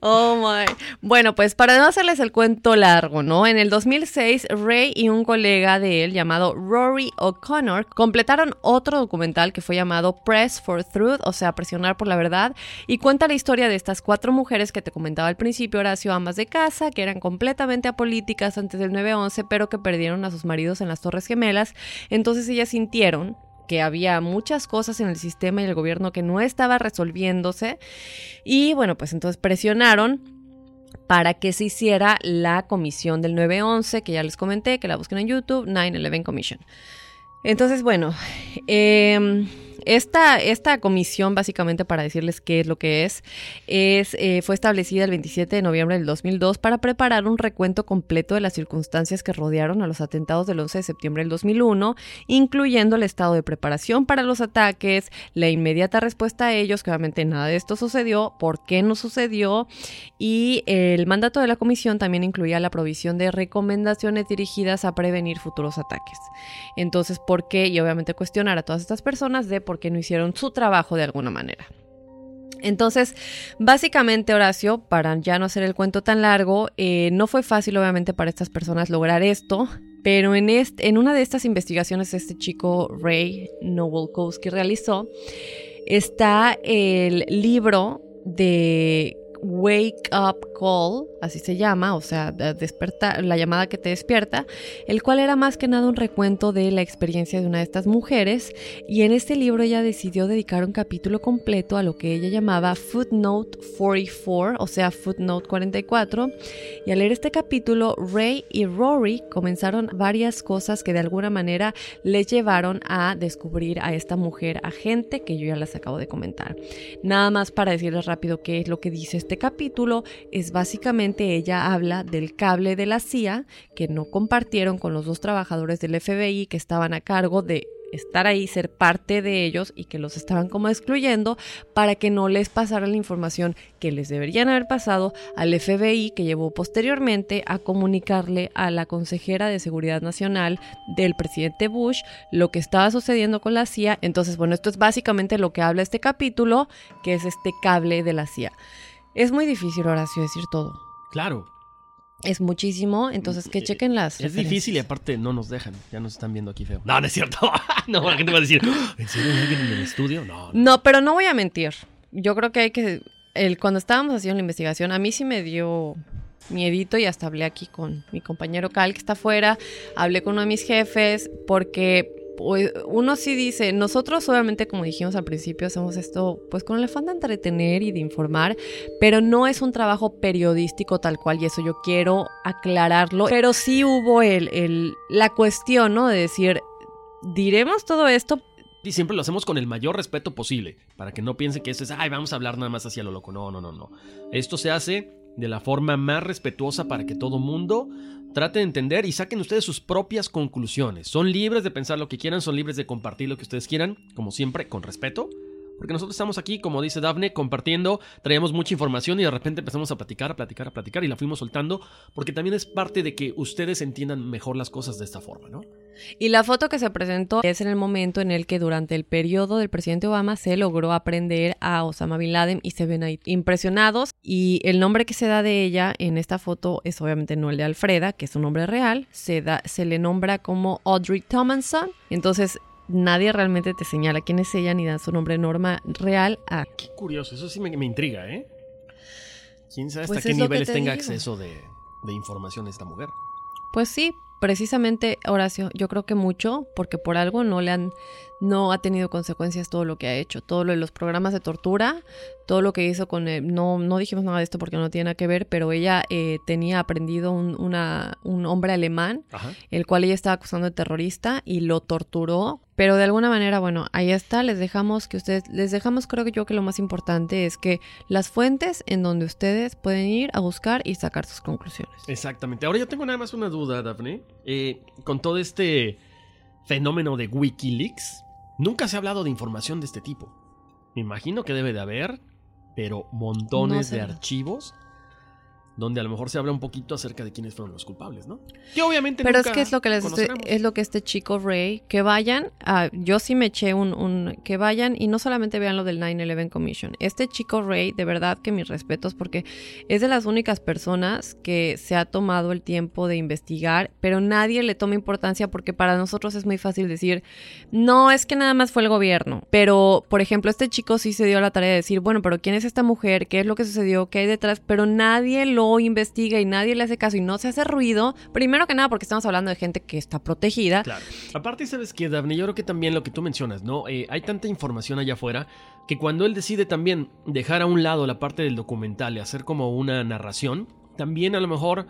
Oh my. Bueno, pues para no hacerles el cuento largo, ¿no? En el 2006, Ray y un colega de él llamado Rory O'Connor completaron otro documental que fue llamado Press for Truth, o sea, presionar por la verdad, y cuenta la historia de estas cuatro mujeres que te comentaba al principio, Horacio, amas de casa, que eran completamente apolíticas antes del 9-11, pero que perdieron a sus maridos en las Torres Gemelas. Entonces ellas sintieron que había muchas cosas en el sistema y el gobierno que no estaba resolviéndose. Y bueno, pues entonces presionaron para que se hiciera la comisión del 911, que ya les comenté, que la busquen en YouTube, 9-11 Commission. Entonces, bueno, eh, esta, esta comisión, básicamente para decirles qué es lo que es, es eh, fue establecida el 27 de noviembre del 2002 para preparar un recuento completo de las circunstancias que rodearon a los atentados del 11 de septiembre del 2001, incluyendo el estado de preparación para los ataques, la inmediata respuesta a ellos, que obviamente nada de esto sucedió, por qué no sucedió, y el mandato de la comisión también incluía la provisión de recomendaciones dirigidas a prevenir futuros ataques. Entonces, ¿por qué? Y obviamente cuestionar a todas estas personas de por porque no hicieron su trabajo de alguna manera. Entonces, básicamente, Horacio, para ya no hacer el cuento tan largo, eh, no fue fácil, obviamente, para estas personas lograr esto, pero en, este, en una de estas investigaciones este chico Ray Nowolkowski realizó, está el libro de Wake Up Call, así se llama, o sea, despertar, la llamada que te despierta, el cual era más que nada un recuento de la experiencia de una de estas mujeres y en este libro ella decidió dedicar un capítulo completo a lo que ella llamaba Footnote 44, o sea, Footnote 44, y al leer este capítulo, Ray y Rory comenzaron varias cosas que de alguna manera les llevaron a descubrir a esta mujer agente que yo ya les acabo de comentar. Nada más para decirles rápido qué es lo que dice este capítulo es básicamente ella habla del cable de la CIA que no compartieron con los dos trabajadores del FBI que estaban a cargo de estar ahí, ser parte de ellos y que los estaban como excluyendo para que no les pasara la información que les deberían haber pasado al FBI que llevó posteriormente a comunicarle a la consejera de Seguridad Nacional del presidente Bush lo que estaba sucediendo con la CIA. Entonces, bueno, esto es básicamente lo que habla este capítulo, que es este cable de la CIA. Es muy difícil, Horacio, decir todo. Claro. Es muchísimo, entonces que chequen las. Es difícil y aparte no nos dejan. Ya nos están viendo aquí feo. No, no es cierto. *laughs* no, la gente va a decir, *gasps* ¿en serio hay alguien en el estudio? No, no. pero no voy a mentir. Yo creo que hay que. El, cuando estábamos haciendo la investigación, a mí sí me dio miedito y hasta hablé aquí con mi compañero Cal que está afuera. Hablé con uno de mis jefes porque pues, uno sí dice, nosotros obviamente como dijimos al principio hacemos esto pues con el afán de entretener y de informar, pero no es un trabajo periodístico tal cual y eso yo quiero aclararlo, pero sí hubo el, el la cuestión, ¿no? De decir, diremos todo esto y siempre lo hacemos con el mayor respeto posible, para que no piensen que esto es, ay, vamos a hablar nada más hacia lo loco. No, no, no, no. Esto se hace de la forma más respetuosa para que todo mundo trate de entender y saquen ustedes sus propias conclusiones. Son libres de pensar lo que quieran, son libres de compartir lo que ustedes quieran, como siempre, con respeto. Porque nosotros estamos aquí, como dice Dafne, compartiendo, traíamos mucha información y de repente empezamos a platicar, a platicar, a platicar y la fuimos soltando, porque también es parte de que ustedes entiendan mejor las cosas de esta forma, ¿no? Y la foto que se presentó es en el momento en el que durante el periodo del presidente Obama se logró aprender a Osama Bin Laden y se ven ahí impresionados. Y el nombre que se da de ella en esta foto es obviamente no el de Alfreda, que es un nombre real, se, da, se le nombra como Audrey Thomason. Entonces nadie realmente te señala quién es ella ni da su nombre norma real a... Qué curioso, eso sí me, intriga, ¿eh? ¿Quién sabe hasta pues qué niveles tenga acceso de, de información esta mujer? Pues sí, precisamente, Horacio, yo creo que mucho, porque por algo no le han no ha tenido consecuencias todo lo que ha hecho, todo lo de los programas de tortura, todo lo que hizo con, él, no, no dijimos nada de esto porque no tiene nada que ver, pero ella eh, tenía aprendido un, una, un hombre alemán, Ajá. el cual ella estaba acusando de terrorista y lo torturó. Pero de alguna manera, bueno, ahí está, les dejamos que ustedes, les dejamos creo que yo que lo más importante es que las fuentes en donde ustedes pueden ir a buscar y sacar sus conclusiones. Exactamente. Ahora yo tengo nada más una duda, Daphne. Eh, con todo este fenómeno de Wikileaks, nunca se ha hablado de información de este tipo. Me imagino que debe de haber, pero montones No sé. de archivos donde a lo mejor se habla un poquito acerca de quiénes fueron los culpables, ¿no? Que obviamente Pero es nunca que es lo que les estoy- es lo que este chico Ray, que vayan, a- yo sí me eché un, un- que vayan y no solamente vean lo del 9-11 Commission. Este chico Ray, de verdad que mis respetos porque es de las únicas personas que se ha tomado el tiempo de investigar, pero nadie le toma importancia porque para nosotros es muy fácil decir, no, es que nada más fue el gobierno. Pero, por ejemplo, este chico sí se dio la tarea de decir, bueno, pero ¿quién es esta mujer? ¿Qué es lo que sucedió? ¿Qué hay detrás? Pero nadie lo investiga y nadie le hace caso y no se hace ruido. Primero que nada porque estamos hablando de gente que está protegida. Claro. Aparte, ¿sabes qué, Daphne? Yo creo que también lo que tú mencionas, ¿no? Eh, hay tanta información allá afuera que cuando él decide también dejar a un lado la parte del documental y hacer como una narración, también a lo mejor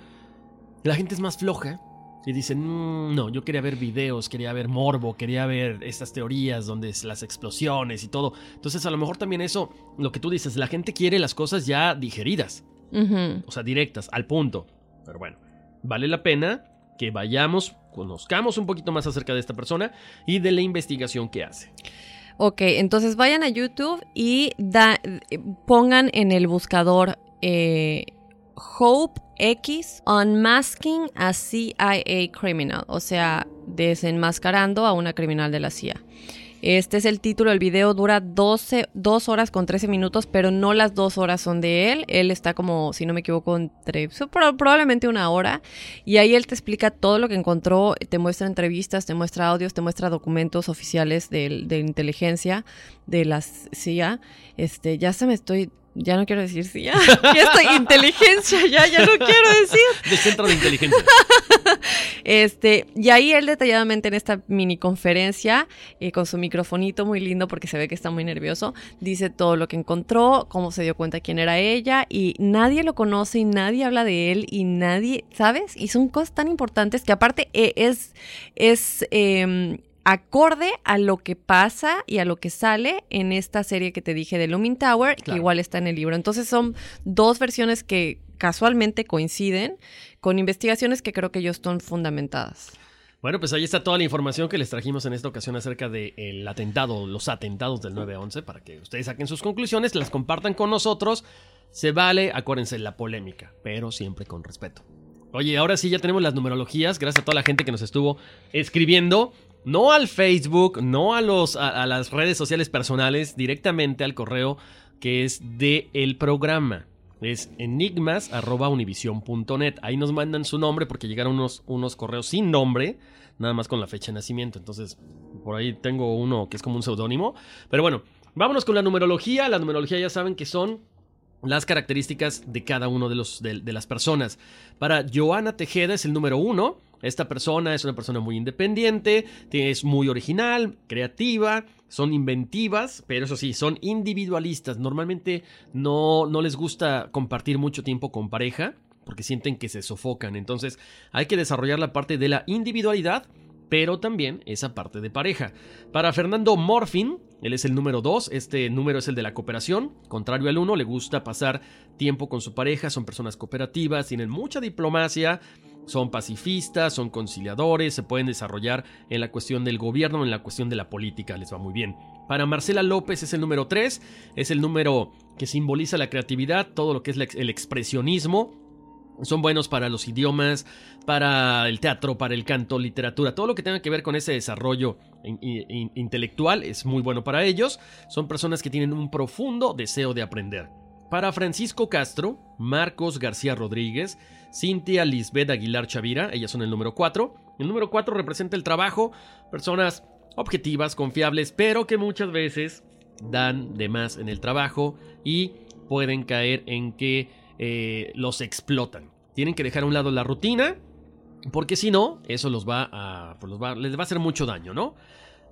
la gente es más floja y dicen, "Mm, no, yo quería ver videos, quería ver morbo, quería ver estas teorías donde es las explosiones y todo. Entonces, a lo mejor también eso, lo que tú dices, la gente quiere las cosas ya digeridas O sea, directas, al punto. Pero bueno, vale la pena que vayamos, conozcamos un poquito más acerca de esta persona y de la investigación que hace. Ok, entonces vayan a YouTube y da- eh, pongan en el buscador eh, Hope X Unmasking a CIA Criminal, o sea, desenmascarando a una criminal de la CIA. Este es el título, el video dura 12, 2 horas con 13 minutos, pero no las 2 horas son de él. Él está como, si no me equivoco, entre probablemente una hora. Y ahí él te explica todo lo que encontró, te muestra entrevistas, te muestra audios, te muestra documentos oficiales del- de, inteligencia de la CIA. Este, ya se me estoy, ya no quiero decir CIA, *laughs* ya estoy inteligencia, ya, ya no quiero decir. *laughs* De Centro de Inteligencia. *laughs* Este, y ahí él detalladamente en esta mini conferencia, eh, con su microfonito muy lindo porque se ve que está muy nervioso, dice todo lo que encontró, cómo se dio cuenta quién era ella, y nadie lo conoce y nadie habla de él y nadie, ¿sabes? Y son cosas tan importantes que aparte eh, es, es em, acorde a lo que pasa y a lo que sale en esta serie que te dije de Looming Tower, que igual está en el libro. Entonces son dos versiones que casualmente coinciden con investigaciones que creo que ellos son fundamentadas. Bueno, pues ahí está toda la información que les trajimos en esta ocasión acerca del atentado, los atentados del 9-11, para que ustedes saquen sus conclusiones, las compartan con nosotros. Se vale, acuérdense, la polémica, pero siempre con respeto. Oye, ahora sí ya tenemos las numerologías, gracias a toda la gente que nos estuvo escribiendo, no al Facebook, no a, los, a, las redes sociales personales, directamente al correo que es de el programa. Es enigmas.univision.net. Ahí nos mandan su nombre porque llegaron unos, unos correos sin nombre, nada más con la fecha de nacimiento. Entonces, por ahí tengo uno que es como un seudónimo. Pero bueno, vámonos con la numerología. La numerología ya saben que son las características de cada uno de, los, de, de las personas. Para Joana Tejeda es el número uno. Esta persona es una persona muy independiente, es muy original, creativa, son inventivas, pero eso sí, son individualistas. Normalmente no, no les gusta compartir mucho tiempo con pareja porque sienten que se sofocan. Entonces hay que desarrollar la parte de la individualidad, pero también esa parte de pareja. Para Fernando Morfin, él es el número 2, este número es el de la cooperación, contrario al 1, le gusta pasar tiempo con su pareja, son personas cooperativas, tienen mucha diplomacia, son pacifistas, son conciliadores, se pueden desarrollar en la cuestión del gobierno, en la cuestión de la política, les va muy bien. Para Marcela López es el número 3, es el número que simboliza la creatividad, todo lo que es el expresionismo, son buenos para los idiomas, para el teatro, para el canto, literatura, todo lo que tenga que ver con ese desarrollo in in intelectual es muy bueno para ellos. Son personas que tienen un profundo deseo de aprender. Para Francisco Castro, Marcos García Rodríguez, Cintia Lisbeth Aguilar Chavira, ellas son el número 4. El número 4 representa el trabajo, personas objetivas, confiables, pero que muchas veces dan de más en el trabajo y pueden caer en que eh, los explotan. Tienen que dejar a un lado la rutina, porque si no, eso los va a, pues les va a hacer mucho daño, ¿no?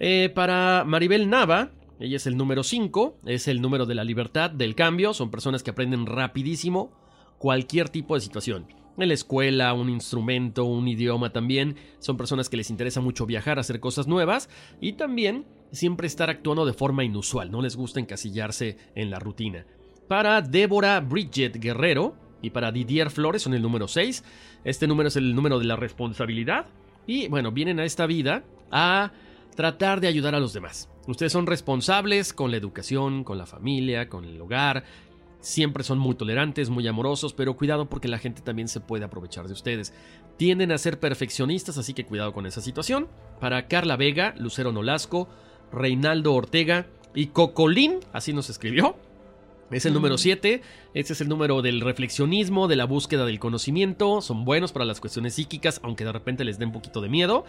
Eh, para Maribel Nava, ella es el número 5, es el número de la libertad, del cambio, son personas que aprenden rapidísimo cualquier tipo de situación. En la escuela, un instrumento, un idioma también, son personas que les interesa mucho viajar, hacer cosas nuevas y también siempre estar actuando de forma inusual, no les gusta encasillarse en la rutina. Para Débora Bridget Guerrero y para Didier Flores son el número 6, este número es el número de la responsabilidad y bueno, vienen a esta vida a tratar de ayudar a los demás. Ustedes son responsables con la educación, con la familia, con el hogar. Siempre son muy tolerantes, muy amorosos, pero cuidado porque la gente también se puede aprovechar de ustedes. Tienden a ser perfeccionistas, así que cuidado con esa situación. Para Carla Vega, Lucero Nolasco, Reinaldo Ortega y Cocolín, así nos escribió. Es el número 7, este es el número del reflexionismo, de la búsqueda del conocimiento, son buenos para las cuestiones psíquicas, aunque de repente les dé un poquito de miedo.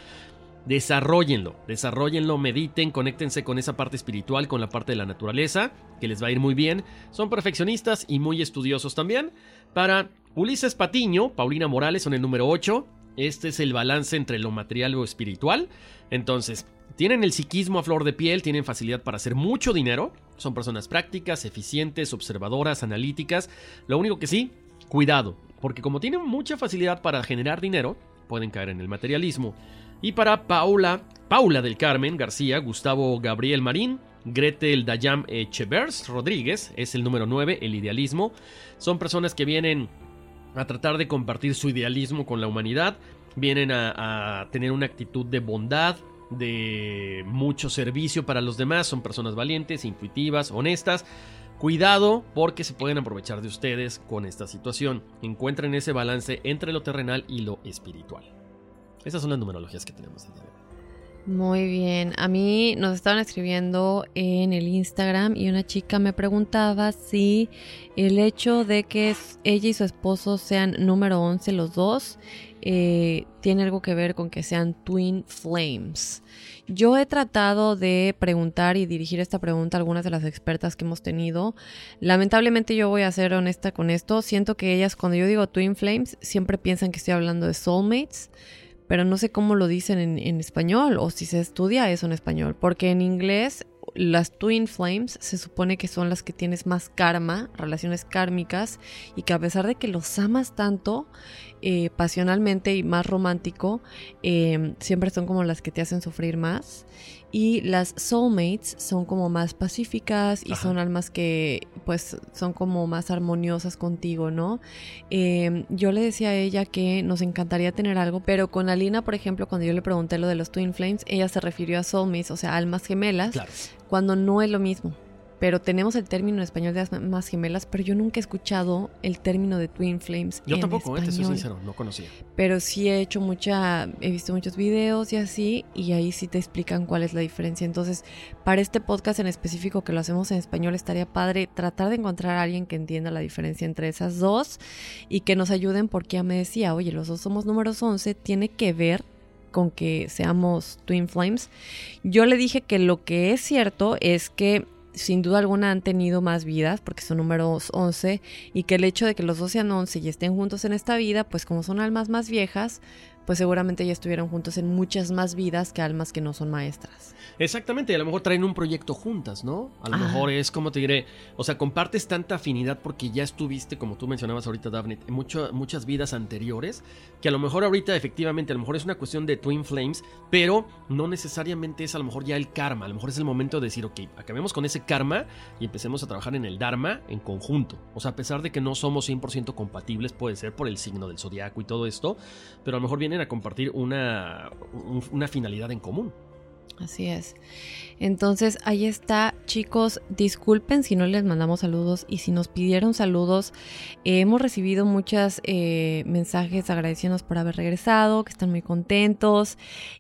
Desarrollenlo, desarrollenlo, mediten, conéctense con esa parte espiritual, con la parte de la naturaleza, que les va a ir muy bien. Son perfeccionistas y muy estudiosos también. Para Ulises Patiño, Paulina Morales son el número 8. Este es el balance entre lo material y lo espiritual. Entonces, tienen el psiquismo a flor de piel, tienen facilidad para hacer mucho dinero. Son personas prácticas, eficientes, observadoras, analíticas. Lo único que sí, cuidado, porque como tienen mucha facilidad para generar dinero, pueden caer en el materialismo. Y para Paula, Paula del Carmen García, Gustavo Gabriel Marín, Gretel Dayam Echevers Rodríguez, es el número 9, el idealismo. Son personas que vienen a tratar de compartir su idealismo con la humanidad, vienen a, a tener una actitud de bondad, de mucho servicio para los demás, son personas valientes, intuitivas, honestas. Cuidado porque se pueden aprovechar de ustedes con esta situación. Encuentren ese balance entre lo terrenal y lo espiritual. Esas son las numerologías que tenemos el día de hoy. Muy bien, a mí nos estaban escribiendo en el Instagram y una chica me preguntaba si el hecho de que ella y su esposo sean número 11 los dos eh, tiene algo que ver con que sean twin flames. Yo he tratado de preguntar y dirigir esta pregunta a algunas de las expertas que hemos tenido. Lamentablemente yo voy a ser honesta con esto. Siento que ellas cuando yo digo twin flames siempre piensan que estoy hablando de soulmates pero no sé cómo lo dicen en, en, español o si se estudia eso en español, porque en inglés las twin flames se supone que son las que tienes más karma, relaciones kármicas, y que a pesar de que los amas tanto, eh, pasionalmente y más romántico, eh, siempre son como las que te hacen sufrir más. Y las soulmates son como más pacíficas y son almas que pues son como más armoniosas contigo, ¿no? Eh, yo le decía a ella que nos encantaría tener algo, pero con Alina, por ejemplo, cuando yo le pregunté lo de los Twin Flames, ella se refirió a soulmates, o sea, almas gemelas, cuando no es lo mismo pero tenemos el término en español de almas gemelas, pero yo nunca he escuchado el término de Twin Flames. Yo en tampoco, eh, te soy español. sincero, no conocía. Pero sí he hecho mucha, he visto muchos videos y así, y ahí sí te explican cuál es la diferencia. Entonces, para este podcast en específico que lo hacemos en español, estaría padre tratar de encontrar a alguien que entienda la diferencia entre esas dos y que nos ayuden porque ella me decía, oye, los dos somos números 11, tiene que ver con que seamos Twin Flames. Yo le dije que lo que es cierto es que sin duda alguna han tenido más vidas porque son números 11 y que el hecho de que los dos sean 11 y estén juntos en esta vida, pues como son almas más viejas, pues seguramente ya estuvieron juntos en muchas más vidas que almas que no son maestras. Exactamente, y a lo mejor traen un proyecto juntas, ¿no? A lo Ah. mejor es como te diré, o sea, compartes tanta afinidad porque ya estuviste, como tú mencionabas ahorita, Daphne, en mucho- muchas vidas anteriores, que a lo mejor ahorita efectivamente, a lo mejor es una cuestión de Twin Flames, pero no necesariamente es a lo mejor ya el karma, a lo mejor es el momento de decir, ok, acabemos con ese karma y empecemos a trabajar en el Dharma en conjunto. O sea, a pesar de que no somos 100% compatibles, puede ser por el signo del zodiaco y todo esto, pero a lo mejor vienen a compartir una, un- una finalidad en común. Así es. Entonces, ahí está, chicos. Disculpen si no les mandamos saludos y si nos pidieron saludos. eh, hemos recibido muchos mensajes agradeciéndonos por haber regresado, que están muy contentos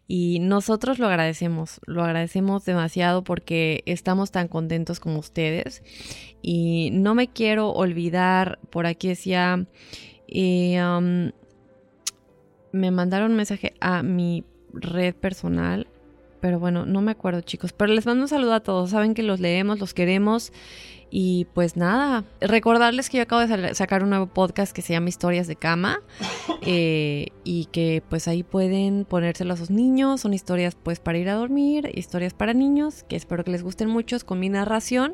y nosotros lo agradecemos. Lo agradecemos demasiado porque estamos tan contentos como ustedes. Y no me quiero olvidar, por aquí decía, eh, um, me mandaron un mensaje a mi red personal pero bueno, no me acuerdo chicos. Pero les mando un saludo a todos. Saben que los leemos, los queremos. Y pues nada, recordarles que yo acabo de sacar un nuevo podcast que se llama Historias de Cama *laughs* eh, y que pues ahí pueden ponérselo a sus niños, son historias pues para ir a dormir, historias para niños, que espero que les gusten mucho, con mi narración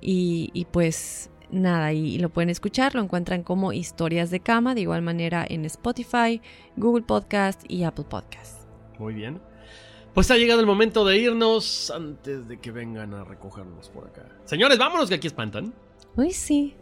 y, y pues nada, y, lo pueden escuchar, lo encuentran como Historias de Cama, de igual manera en Spotify, Google Podcast y Apple Podcast. Muy bien. Pues ha llegado el momento de irnos antes de que vengan a recogernos por acá. Señores, vámonos que aquí espantan. Uy, sí.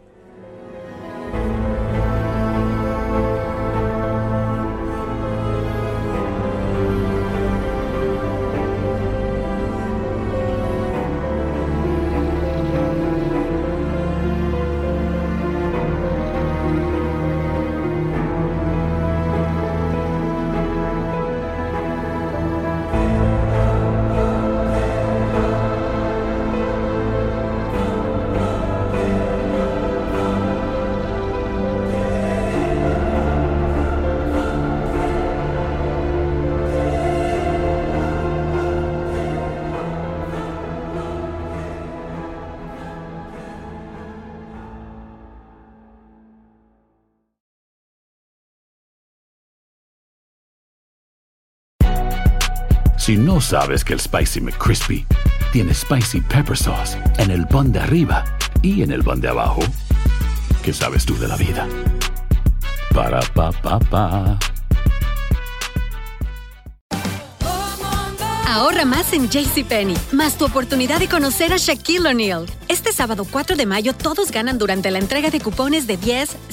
Si no sabes que el Spicy McCrispy tiene Spicy Pepper Sauce en el pan de arriba y en el pan de abajo, ¿qué sabes tú de la vida? Para, pa, pa, pa. Ahorra más en JCPenney, más tu oportunidad de conocer a Shaquille O'Neal. Este sábado 4 de mayo todos ganan durante la entrega de cupones de 10,